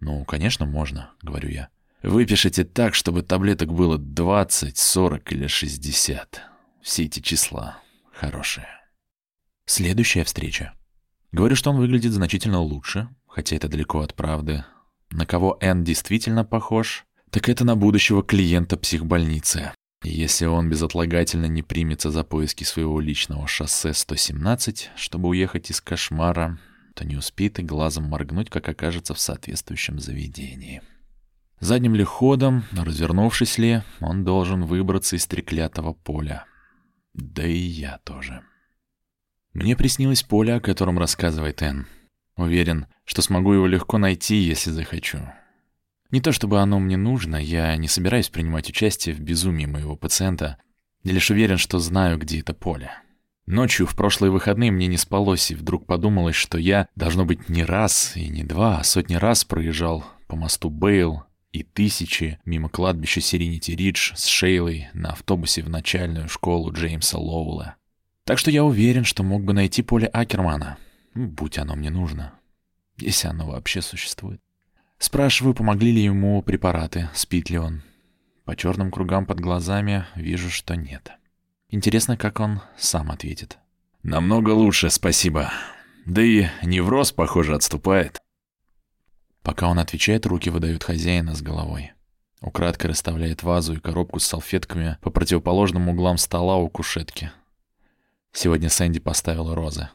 Ну, конечно, можно, говорю я. Выпишите так, чтобы таблеток было 20, 40 или 60. Все эти числа хорошие. Следующая встреча. Говорю, что он выглядит значительно лучше, хотя это далеко от правды. На кого Н действительно похож, так это на будущего клиента психбольницы. И если он безотлагательно не примется за поиски своего личного шоссе 117, чтобы уехать из кошмара, то не успеет и глазом моргнуть, как окажется в соответствующем заведении. Задним ли ходом, развернувшись ли, он должен выбраться из треклятого поля. Да и я тоже. Мне приснилось поле, о котором рассказывает Энн. Уверен, что смогу его легко найти, если захочу. Не то чтобы оно мне нужно, я не собираюсь принимать участие в безумии моего пациента, лишь уверен, что знаю, где это поле. Ночью в прошлые выходные мне не спалось, и вдруг подумалось, что я, должно быть, не раз и не два, а сотни раз проезжал по мосту Бейл и тысячи мимо кладбища Сиренити Ридж с Шейлой на автобусе в начальную школу Джеймса Лоуэлла. Так что я уверен, что мог бы найти поле Акермана, будь оно мне нужно, если оно вообще существует. Спрашиваю, помогли ли ему препараты, спит ли он. По черным кругам под глазами вижу, что нет. Интересно, как он сам ответит. «Намного лучше, спасибо. Да и невроз, похоже, отступает». Пока он отвечает, руки выдают хозяина с головой. Украдкой расставляет вазу и коробку с салфетками по противоположным углам стола у кушетки. Сегодня Сэнди поставила розы.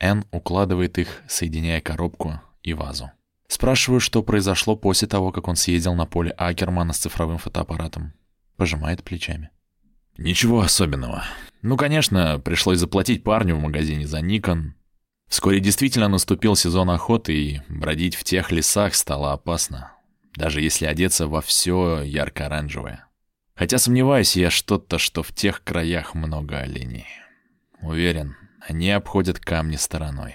Энн укладывает их, соединяя коробку и вазу. Спрашиваю, что произошло после того, как он съездил на поле Акермана с цифровым фотоаппаратом. Пожимает плечами. Ничего особенного. Ну, конечно, пришлось заплатить парню в магазине за Никон, Вскоре действительно наступил сезон охоты, и бродить в тех лесах стало опасно, даже если одеться во все ярко-оранжевое. Хотя сомневаюсь я что-то, что в тех краях много оленей. Уверен, они обходят камни стороной.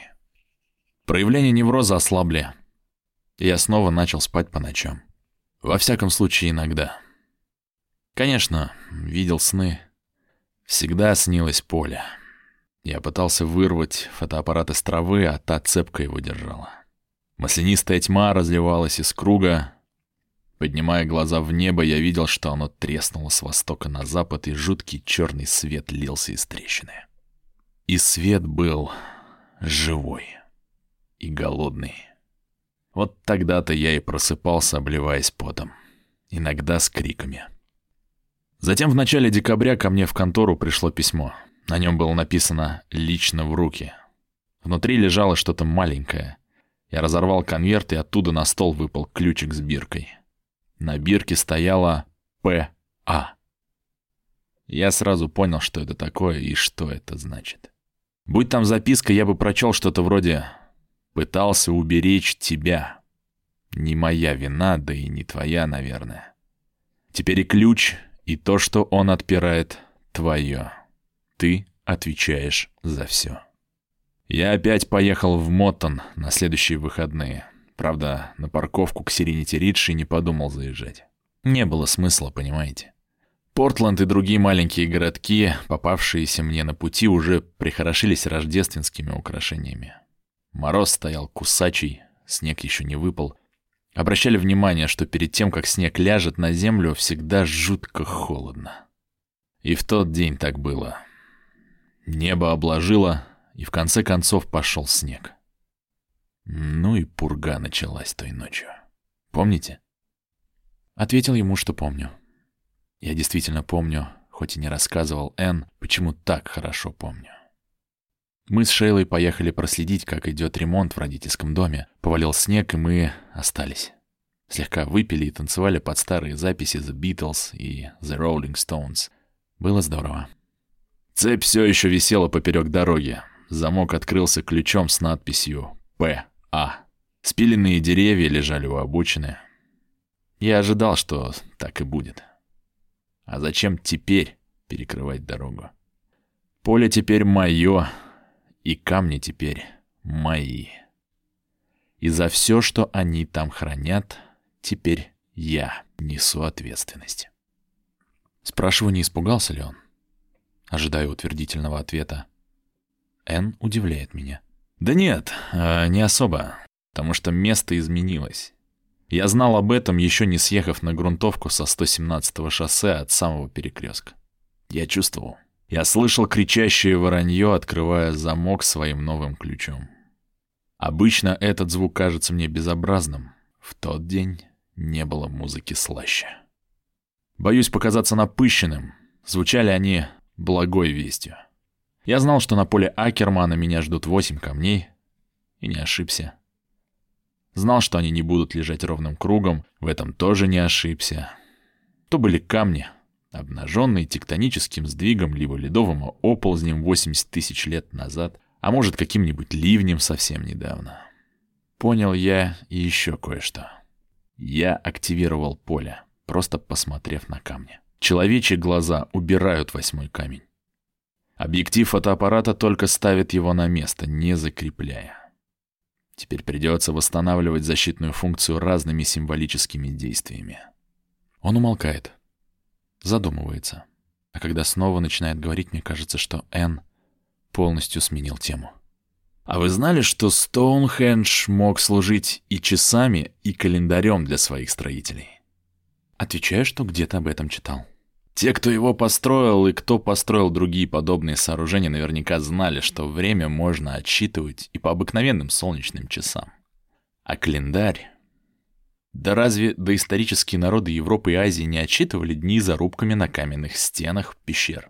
Проявления невроза ослабли, я снова начал спать по ночам. Во всяком случае, иногда. Конечно, видел сны. Всегда снилось поле. Я пытался вырвать фотоаппарат из травы, а та цепка его держала. Маслянистая тьма разливалась из круга. Поднимая глаза в небо, я видел, что оно треснуло с востока на запад, и жуткий черный свет лился из трещины. И свет был живой и голодный. Вот тогда-то я и просыпался, обливаясь потом. Иногда с криками. Затем в начале декабря ко мне в контору пришло письмо — на нем было написано «Лично в руки». Внутри лежало что-то маленькое. Я разорвал конверт, и оттуда на стол выпал ключик с биркой. На бирке стояло «П.А». Я сразу понял, что это такое и что это значит. Будь там записка, я бы прочел что-то вроде «Пытался уберечь тебя». Не моя вина, да и не твоя, наверное. Теперь и ключ, и то, что он отпирает, твое. Ты отвечаешь за все. Я опять поехал в Моттон на следующие выходные. Правда, на парковку к Сиренити Ридж не подумал заезжать. Не было смысла, понимаете. Портленд и другие маленькие городки, попавшиеся мне на пути, уже прихорошились рождественскими украшениями. Мороз стоял кусачий, снег еще не выпал. Обращали внимание, что перед тем, как снег ляжет на землю, всегда жутко холодно. И в тот день так было. Небо обложило, и в конце концов пошел снег. Ну и пурга началась той ночью. Помните? Ответил ему, что помню. Я действительно помню, хоть и не рассказывал Энн, почему так хорошо помню. Мы с Шейлой поехали проследить, как идет ремонт в родительском доме. Повалил снег, и мы остались. Слегка выпили и танцевали под старые записи The Beatles и The Rolling Stones. Было здорово. Цепь все еще висела поперек дороги. Замок открылся ключом с надписью «П.А». Спиленные деревья лежали у обочины. Я ожидал, что так и будет. А зачем теперь перекрывать дорогу? Поле теперь мое, и камни теперь мои. И за все, что они там хранят, теперь я несу ответственность. Спрашиваю, не испугался ли он? Ожидаю утвердительного ответа. Н удивляет меня. Да нет, э, не особо, потому что место изменилось. Я знал об этом, еще не съехав на грунтовку со 117-го шоссе от самого перекрестка. Я чувствовал. Я слышал кричащее воронье, открывая замок своим новым ключом. Обычно этот звук кажется мне безобразным. В тот день не было музыки слаще. Боюсь показаться напыщенным. Звучали они благой вестью. Я знал, что на поле Акермана меня ждут восемь камней, и не ошибся. Знал, что они не будут лежать ровным кругом, в этом тоже не ошибся. То были камни, обнаженные тектоническим сдвигом либо ледовым оползнем 80 тысяч лет назад, а может каким-нибудь ливнем совсем недавно. Понял я и еще кое-что. Я активировал поле, просто посмотрев на камни. Человечьи глаза убирают восьмой камень. Объектив фотоаппарата только ставит его на место, не закрепляя. Теперь придется восстанавливать защитную функцию разными символическими действиями. Он умолкает, задумывается. А когда снова начинает говорить, мне кажется, что Н полностью сменил тему. А вы знали, что Стоунхендж мог служить и часами, и календарем для своих строителей? Отвечаю, что где-то об этом читал. Те, кто его построил и кто построил другие подобные сооружения, наверняка знали, что время можно отсчитывать и по обыкновенным солнечным часам. А календарь... Да разве доисторические народы Европы и Азии не отсчитывали дни зарубками на каменных стенах пещер?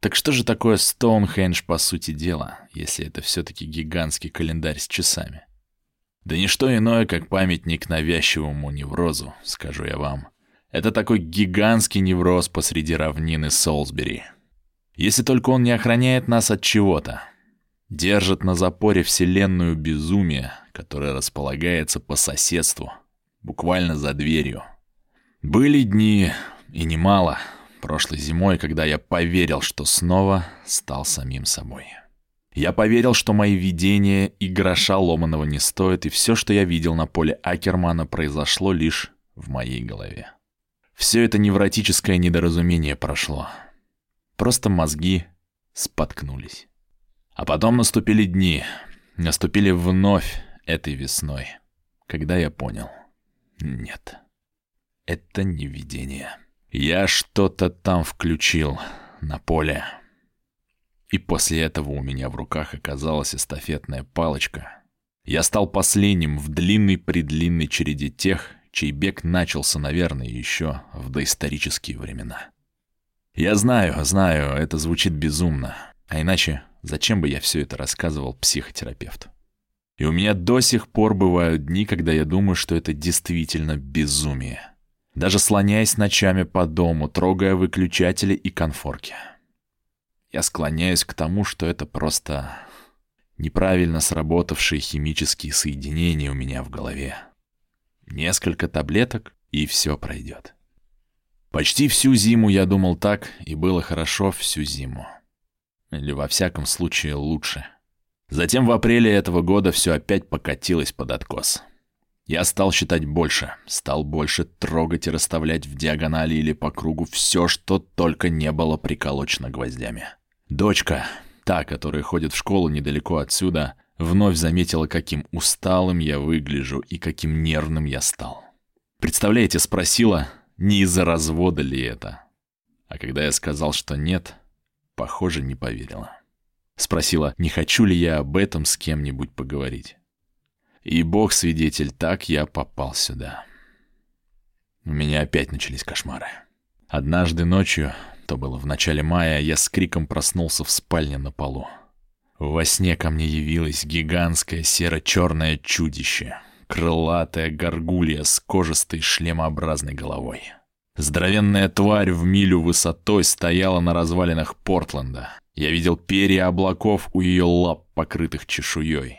Так что же такое Стоунхендж по сути дела, если это все-таки гигантский календарь с часами? Да не что иное, как памятник навязчивому неврозу, скажу я вам. Это такой гигантский невроз посреди равнины Солсбери. Если только он не охраняет нас от чего-то. Держит на запоре вселенную безумия, которая располагается по соседству, буквально за дверью. Были дни, и немало, прошлой зимой, когда я поверил, что снова стал самим собой. Я поверил, что мои видения и гроша ломаного не стоят, и все, что я видел на поле Акермана, произошло лишь в моей голове. Все это невротическое недоразумение прошло. Просто мозги споткнулись. А потом наступили дни. Наступили вновь этой весной. Когда я понял. Нет. Это не видение. Я что-то там включил на поле. И после этого у меня в руках оказалась эстафетная палочка. Я стал последним в длинной-предлинной череде тех, чей бег начался, наверное, еще в доисторические времена. Я знаю, знаю, это звучит безумно. А иначе, зачем бы я все это рассказывал психотерапевту? И у меня до сих пор бывают дни, когда я думаю, что это действительно безумие. Даже слоняясь ночами по дому, трогая выключатели и конфорки. Я склоняюсь к тому, что это просто неправильно сработавшие химические соединения у меня в голове. Несколько таблеток, и все пройдет. Почти всю зиму я думал так, и было хорошо всю зиму. Или во всяком случае лучше. Затем в апреле этого года все опять покатилось под откос. Я стал считать больше, стал больше трогать и расставлять в диагонали или по кругу все, что только не было приколочено гвоздями. Дочка, та, которая ходит в школу недалеко отсюда, Вновь заметила, каким усталым я выгляжу и каким нервным я стал. Представляете, спросила, не из-за развода ли это. А когда я сказал, что нет, похоже, не поверила. Спросила, не хочу ли я об этом с кем-нибудь поговорить. И бог свидетель, так я попал сюда. У меня опять начались кошмары. Однажды ночью, то было в начале мая, я с криком проснулся в спальне на полу. Во сне ко мне явилось гигантское серо-черное чудище, крылатая горгулья с кожистой шлемообразной головой. Здоровенная тварь в милю высотой стояла на развалинах Портленда. Я видел перья облаков у ее лап, покрытых чешуей.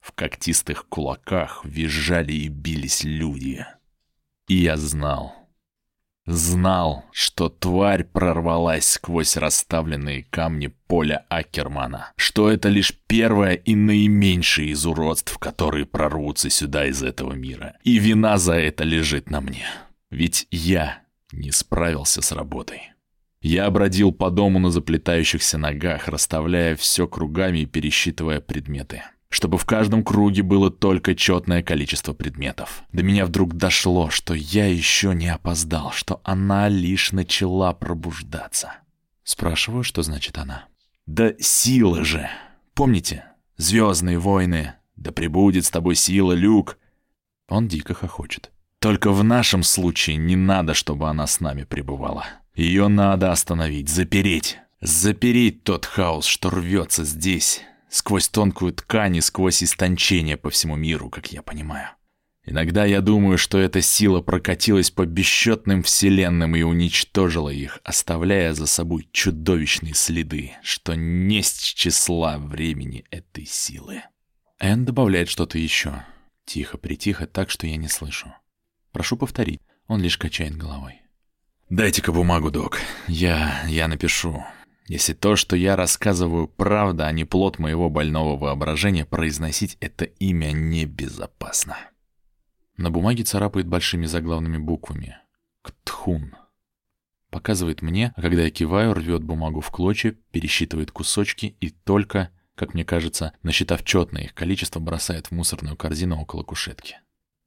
В когтистых кулаках визжали и бились люди. И я знал, Знал, что тварь прорвалась сквозь расставленные камни поля Акермана, что это лишь первое и наименьшее из уродств, которые прорвутся сюда из этого мира. И вина за это лежит на мне. Ведь я не справился с работой. Я бродил по дому на заплетающихся ногах, расставляя все кругами и пересчитывая предметы чтобы в каждом круге было только четное количество предметов. До меня вдруг дошло, что я еще не опоздал, что она лишь начала пробуждаться. Спрашиваю, что значит она. Да сила же. Помните? Звездные войны. Да пребудет с тобой сила, Люк. Он дико хохочет. Только в нашем случае не надо, чтобы она с нами пребывала. Ее надо остановить, запереть. Запереть тот хаос, что рвется здесь, сквозь тонкую ткань и сквозь истончение по всему миру, как я понимаю. Иногда я думаю, что эта сила прокатилась по бесчетным вселенным и уничтожила их, оставляя за собой чудовищные следы, что несть числа времени этой силы. Энн добавляет что-то еще. Тихо-притихо, так что я не слышу. Прошу повторить. Он лишь качает головой. «Дайте-ка бумагу, док. Я... я напишу. Если то, что я рассказываю, правда, а не плод моего больного воображения, произносить это имя небезопасно». На бумаге царапает большими заглавными буквами. «Ктхун». Показывает мне, а когда я киваю, рвет бумагу в клочья, пересчитывает кусочки и только, как мне кажется, насчитав четное их количество, бросает в мусорную корзину около кушетки.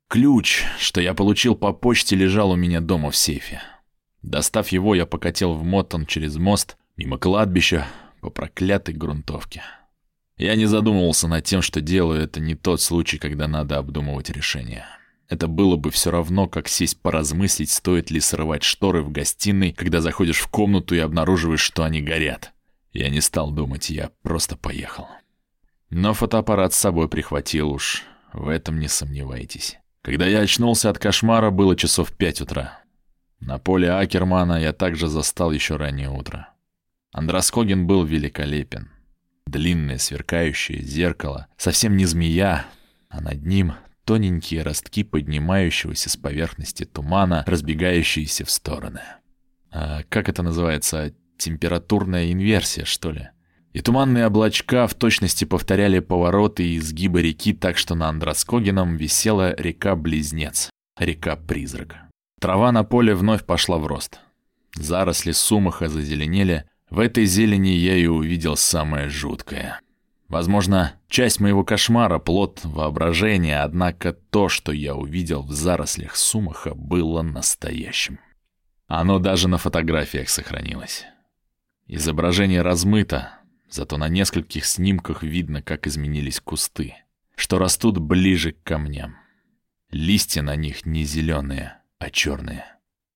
Ключ, что я получил по почте, лежал у меня дома в сейфе. Достав его, я покатил в Моттон через мост, мимо кладбища, по проклятой грунтовке. Я не задумывался над тем, что делаю это не тот случай, когда надо обдумывать решение. Это было бы все равно, как сесть поразмыслить, стоит ли срывать шторы в гостиной, когда заходишь в комнату и обнаруживаешь, что они горят. Я не стал думать, я просто поехал. Но фотоаппарат с собой прихватил уж, в этом не сомневайтесь. Когда я очнулся от кошмара, было часов пять утра. На поле Акермана я также застал еще раннее утро. Андроскогин был великолепен. Длинное сверкающее зеркало, совсем не змея, а над ним тоненькие ростки поднимающегося с поверхности тумана, разбегающиеся в стороны. А как это называется? Температурная инверсия, что ли? И туманные облачка в точности повторяли повороты и изгибы реки так, что на Андроскогином висела река-близнец, река-призрак. Трава на поле вновь пошла в рост. Заросли сумаха зазеленели. В этой зелени я и увидел самое жуткое. Возможно, часть моего кошмара — плод воображения, однако то, что я увидел в зарослях сумаха, было настоящим. Оно даже на фотографиях сохранилось. Изображение размыто, зато на нескольких снимках видно, как изменились кусты, что растут ближе к камням. Листья на них не зеленые, а черные.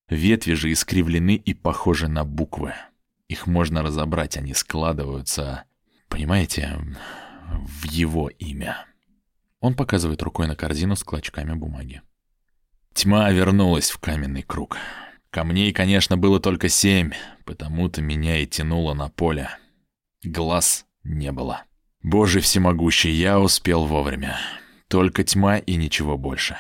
Ветви же искривлены и похожи на буквы. Их можно разобрать, они складываются Понимаете, в его имя. Он показывает рукой на корзину с клочками бумаги. Тьма вернулась в каменный круг. Камней, конечно, было только семь, потому-то меня и тянуло на поле. Глаз не было. Боже всемогущий, я успел вовремя. Только тьма и ничего больше.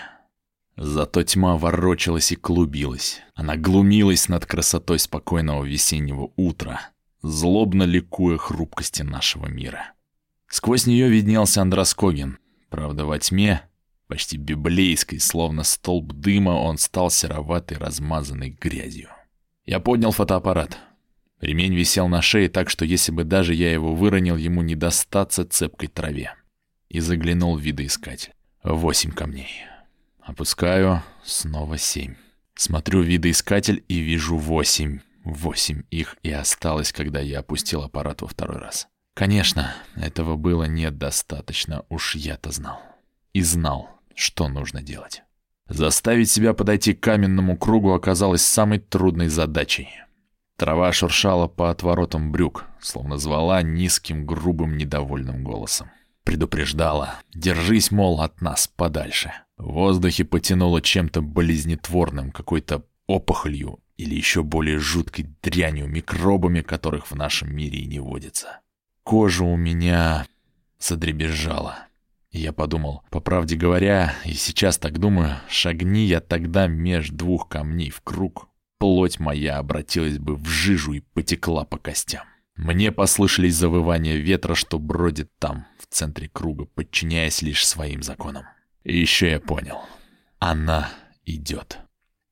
Зато тьма ворочалась и клубилась. Она глумилась над красотой спокойного весеннего утра, злобно ликуя хрупкости нашего мира. Сквозь нее виднелся Андроскогин. Правда, во тьме, почти библейской, словно столб дыма, он стал сероватой, размазанной грязью. Я поднял фотоаппарат. Ремень висел на шее так, что если бы даже я его выронил, ему не достаться цепкой траве. И заглянул в видоискатель. Восемь камней. Опускаю, снова семь. Смотрю видоискатель и вижу восемь. Восемь их и осталось, когда я опустил аппарат во второй раз. Конечно, этого было недостаточно, уж я-то знал. И знал, что нужно делать. Заставить себя подойти к каменному кругу оказалось самой трудной задачей. Трава шуршала по отворотам брюк, словно звала низким, грубым, недовольным голосом. Предупреждала. Держись, мол, от нас подальше. В воздухе потянуло чем-то болезнетворным, какой-то опухолью или еще более жуткой дрянью, микробами, которых в нашем мире и не водится. Кожа у меня задребезжала. И я подумал, по правде говоря, и сейчас так думаю, шагни я тогда меж двух камней в круг, плоть моя обратилась бы в жижу и потекла по костям. Мне послышались завывания ветра, что бродит там, в центре круга, подчиняясь лишь своим законам. И еще я понял. Она идет.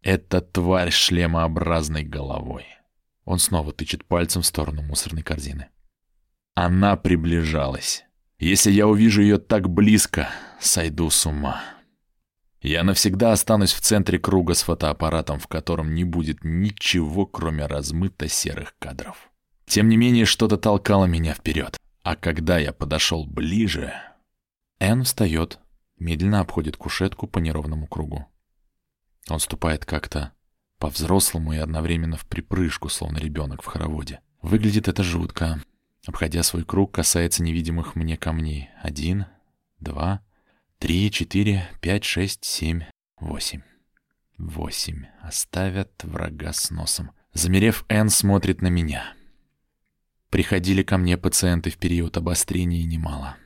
Это тварь шлемообразной головой. Он снова тычет пальцем в сторону мусорной корзины. Она приближалась. Если я увижу ее так близко, сойду с ума. Я навсегда останусь в центре круга с фотоаппаратом, в котором не будет ничего, кроме размыто-серых кадров. Тем не менее, что-то толкало меня вперед. А когда я подошел ближе... Энн встает, медленно обходит кушетку по неровному кругу. Он ступает как-то по-взрослому и одновременно в припрыжку, словно ребенок в хороводе. Выглядит это жутко. Обходя свой круг, касается невидимых мне камней. Один, два, три, четыре, пять, шесть, семь, восемь. Восемь. Оставят врага с носом. Замерев, Энн смотрит на меня. Приходили ко мне пациенты в период обострения немало.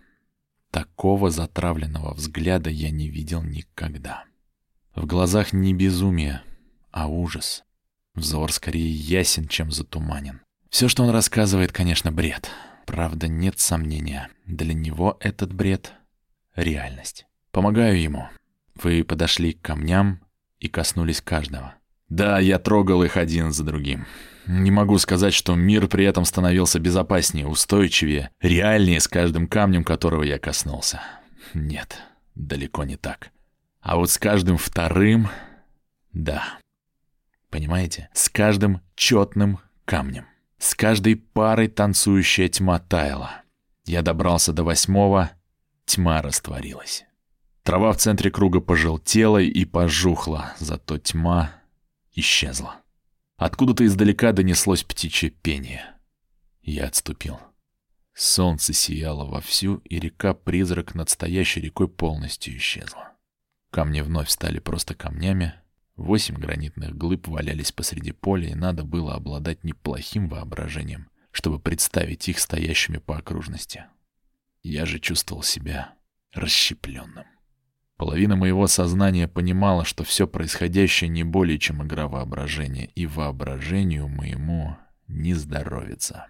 Такого затравленного взгляда я не видел никогда. В глазах не безумие, а ужас. Взор скорее ясен, чем затуманен. Все, что он рассказывает, конечно, бред. Правда, нет сомнения. Для него этот бред — реальность. Помогаю ему. Вы подошли к камням и коснулись каждого. Да, я трогал их один за другим. Не могу сказать, что мир при этом становился безопаснее, устойчивее, реальнее с каждым камнем, которого я коснулся. Нет, далеко не так. А вот с каждым вторым... Да. Понимаете? С каждым четным камнем. С каждой парой танцующая тьма таяла. Я добрался до восьмого, тьма растворилась. Трава в центре круга пожелтела и пожухла, зато тьма исчезла. Откуда-то издалека донеслось птичье пение. Я отступил. Солнце сияло вовсю, и река-призрак над стоящей рекой полностью исчезла. Камни вновь стали просто камнями. Восемь гранитных глыб валялись посреди поля, и надо было обладать неплохим воображением, чтобы представить их стоящими по окружности. Я же чувствовал себя расщепленным. Половина моего сознания понимала, что все происходящее не более чем игра воображения, и воображению моему не здоровится.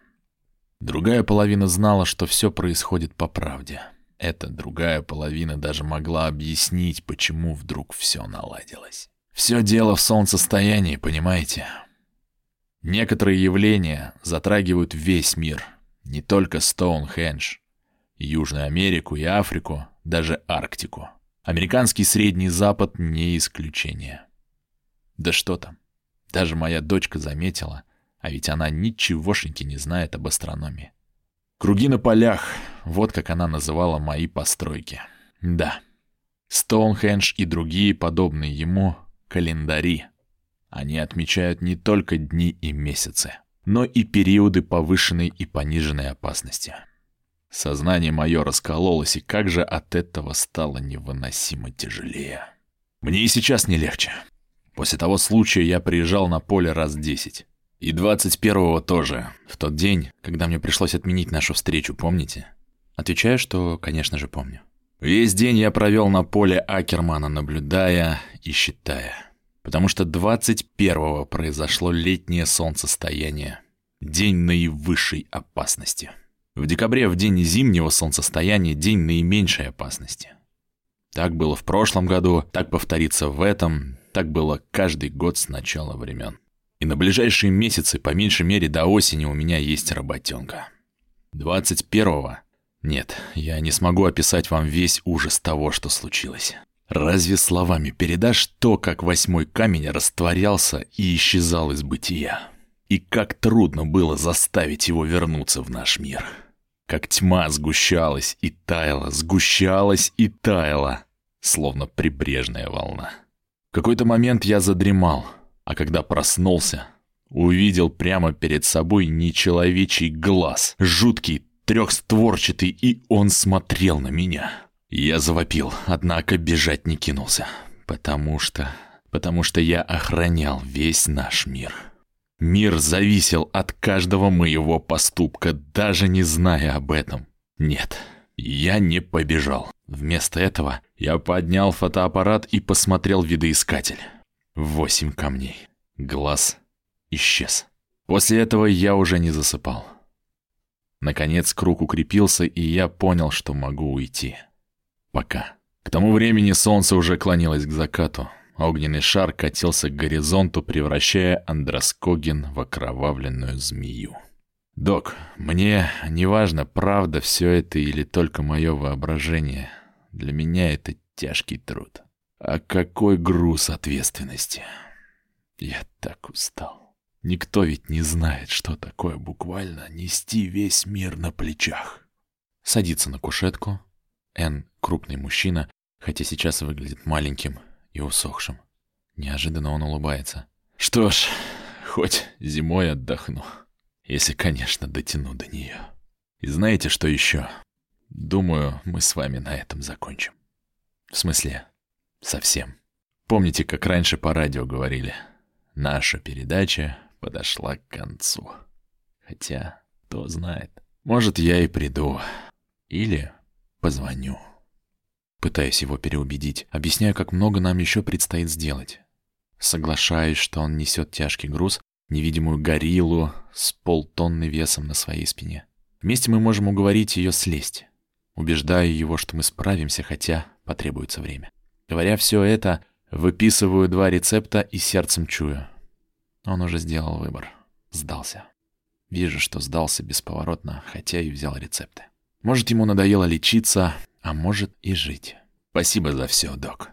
Другая половина знала, что все происходит по правде. Эта другая половина даже могла объяснить, почему вдруг все наладилось. Все дело в солнцестоянии, понимаете? Некоторые явления затрагивают весь мир, не только Стоунхендж, Южную Америку и Африку, даже Арктику. Американский Средний Запад не исключение. Да что там. Даже моя дочка заметила, а ведь она ничегошеньки не знает об астрономии. Круги на полях, вот как она называла мои постройки. Да, Стоунхендж и другие подобные ему календари. Они отмечают не только дни и месяцы, но и периоды повышенной и пониженной опасности. Сознание мое раскололось, и как же от этого стало невыносимо тяжелее. Мне и сейчас не легче. После того случая я приезжал на поле раз десять. И двадцать первого тоже, в тот день, когда мне пришлось отменить нашу встречу, помните? Отвечаю, что, конечно же, помню. Весь день я провел на поле Акермана, наблюдая и считая. Потому что двадцать первого произошло летнее солнцестояние. День наивысшей опасности. В декабре, в день зимнего солнцестояния, день наименьшей опасности. Так было в прошлом году, так повторится в этом, так было каждый год с начала времен. И на ближайшие месяцы, по меньшей мере до осени, у меня есть работенка. 21-го? Нет, я не смогу описать вам весь ужас того, что случилось. Разве словами передашь то, как восьмой камень растворялся и исчезал из бытия? И как трудно было заставить его вернуться в наш мир. Как тьма сгущалась и таяла, сгущалась и таяла, словно прибрежная волна. В какой-то момент я задремал, а когда проснулся, увидел прямо перед собой нечеловечий глаз, жуткий, трехстворчатый, и он смотрел на меня. Я завопил, однако бежать не кинулся, потому что... потому что я охранял весь наш мир. Мир зависел от каждого моего поступка, даже не зная об этом. Нет, я не побежал. Вместо этого я поднял фотоаппарат и посмотрел видоискатель. Восемь камней. Глаз исчез. После этого я уже не засыпал. Наконец круг укрепился, и я понял, что могу уйти. Пока. К тому времени солнце уже клонилось к закату. Огненный шар катился к горизонту, превращая Андроскогин в окровавленную змею. «Док, мне не важно, правда все это или только мое воображение. Для меня это тяжкий труд. А какой груз ответственности. Я так устал. Никто ведь не знает, что такое буквально нести весь мир на плечах. Садится на кушетку. Н крупный мужчина, хотя сейчас выглядит маленьким и усохшим. Неожиданно он улыбается. Что ж, хоть зимой отдохну. Если, конечно, дотяну до нее. И знаете, что еще? Думаю, мы с вами на этом закончим. В смысле? Совсем. Помните, как раньше по радио говорили? Наша передача подошла к концу. Хотя, кто знает. Может, я и приду. Или позвоню. Пытаюсь его переубедить. Объясняю, как много нам еще предстоит сделать. Соглашаюсь, что он несет тяжкий груз, невидимую гориллу с полтонны весом на своей спине. Вместе мы можем уговорить ее слезть. Убеждаю его, что мы справимся, хотя потребуется время. Говоря все это, выписываю два рецепта и сердцем чую. Он уже сделал выбор. Сдался. Вижу, что сдался бесповоротно, хотя и взял рецепты. Может, ему надоело лечиться, а может и жить. Спасибо за все, док.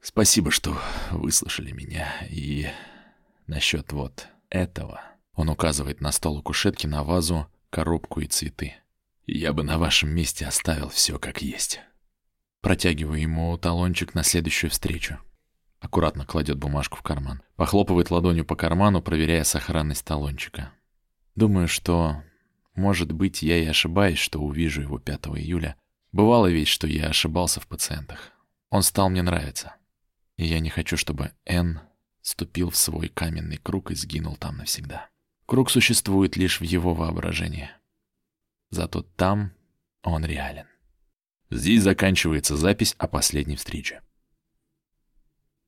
Спасибо, что выслушали меня. И насчет вот этого. Он указывает на стол у кушетки, на вазу, коробку и цветы. Я бы на вашем месте оставил все как есть. Протягиваю ему талончик на следующую встречу. Аккуратно кладет бумажку в карман. Похлопывает ладонью по карману, проверяя сохранность талончика. Думаю, что, может быть, я и ошибаюсь, что увижу его 5 июля. Бывало ведь, что я ошибался в пациентах. Он стал мне нравиться. И я не хочу, чтобы Н ступил в свой каменный круг и сгинул там навсегда. Круг существует лишь в его воображении. Зато там он реален. Здесь заканчивается запись о последней встрече.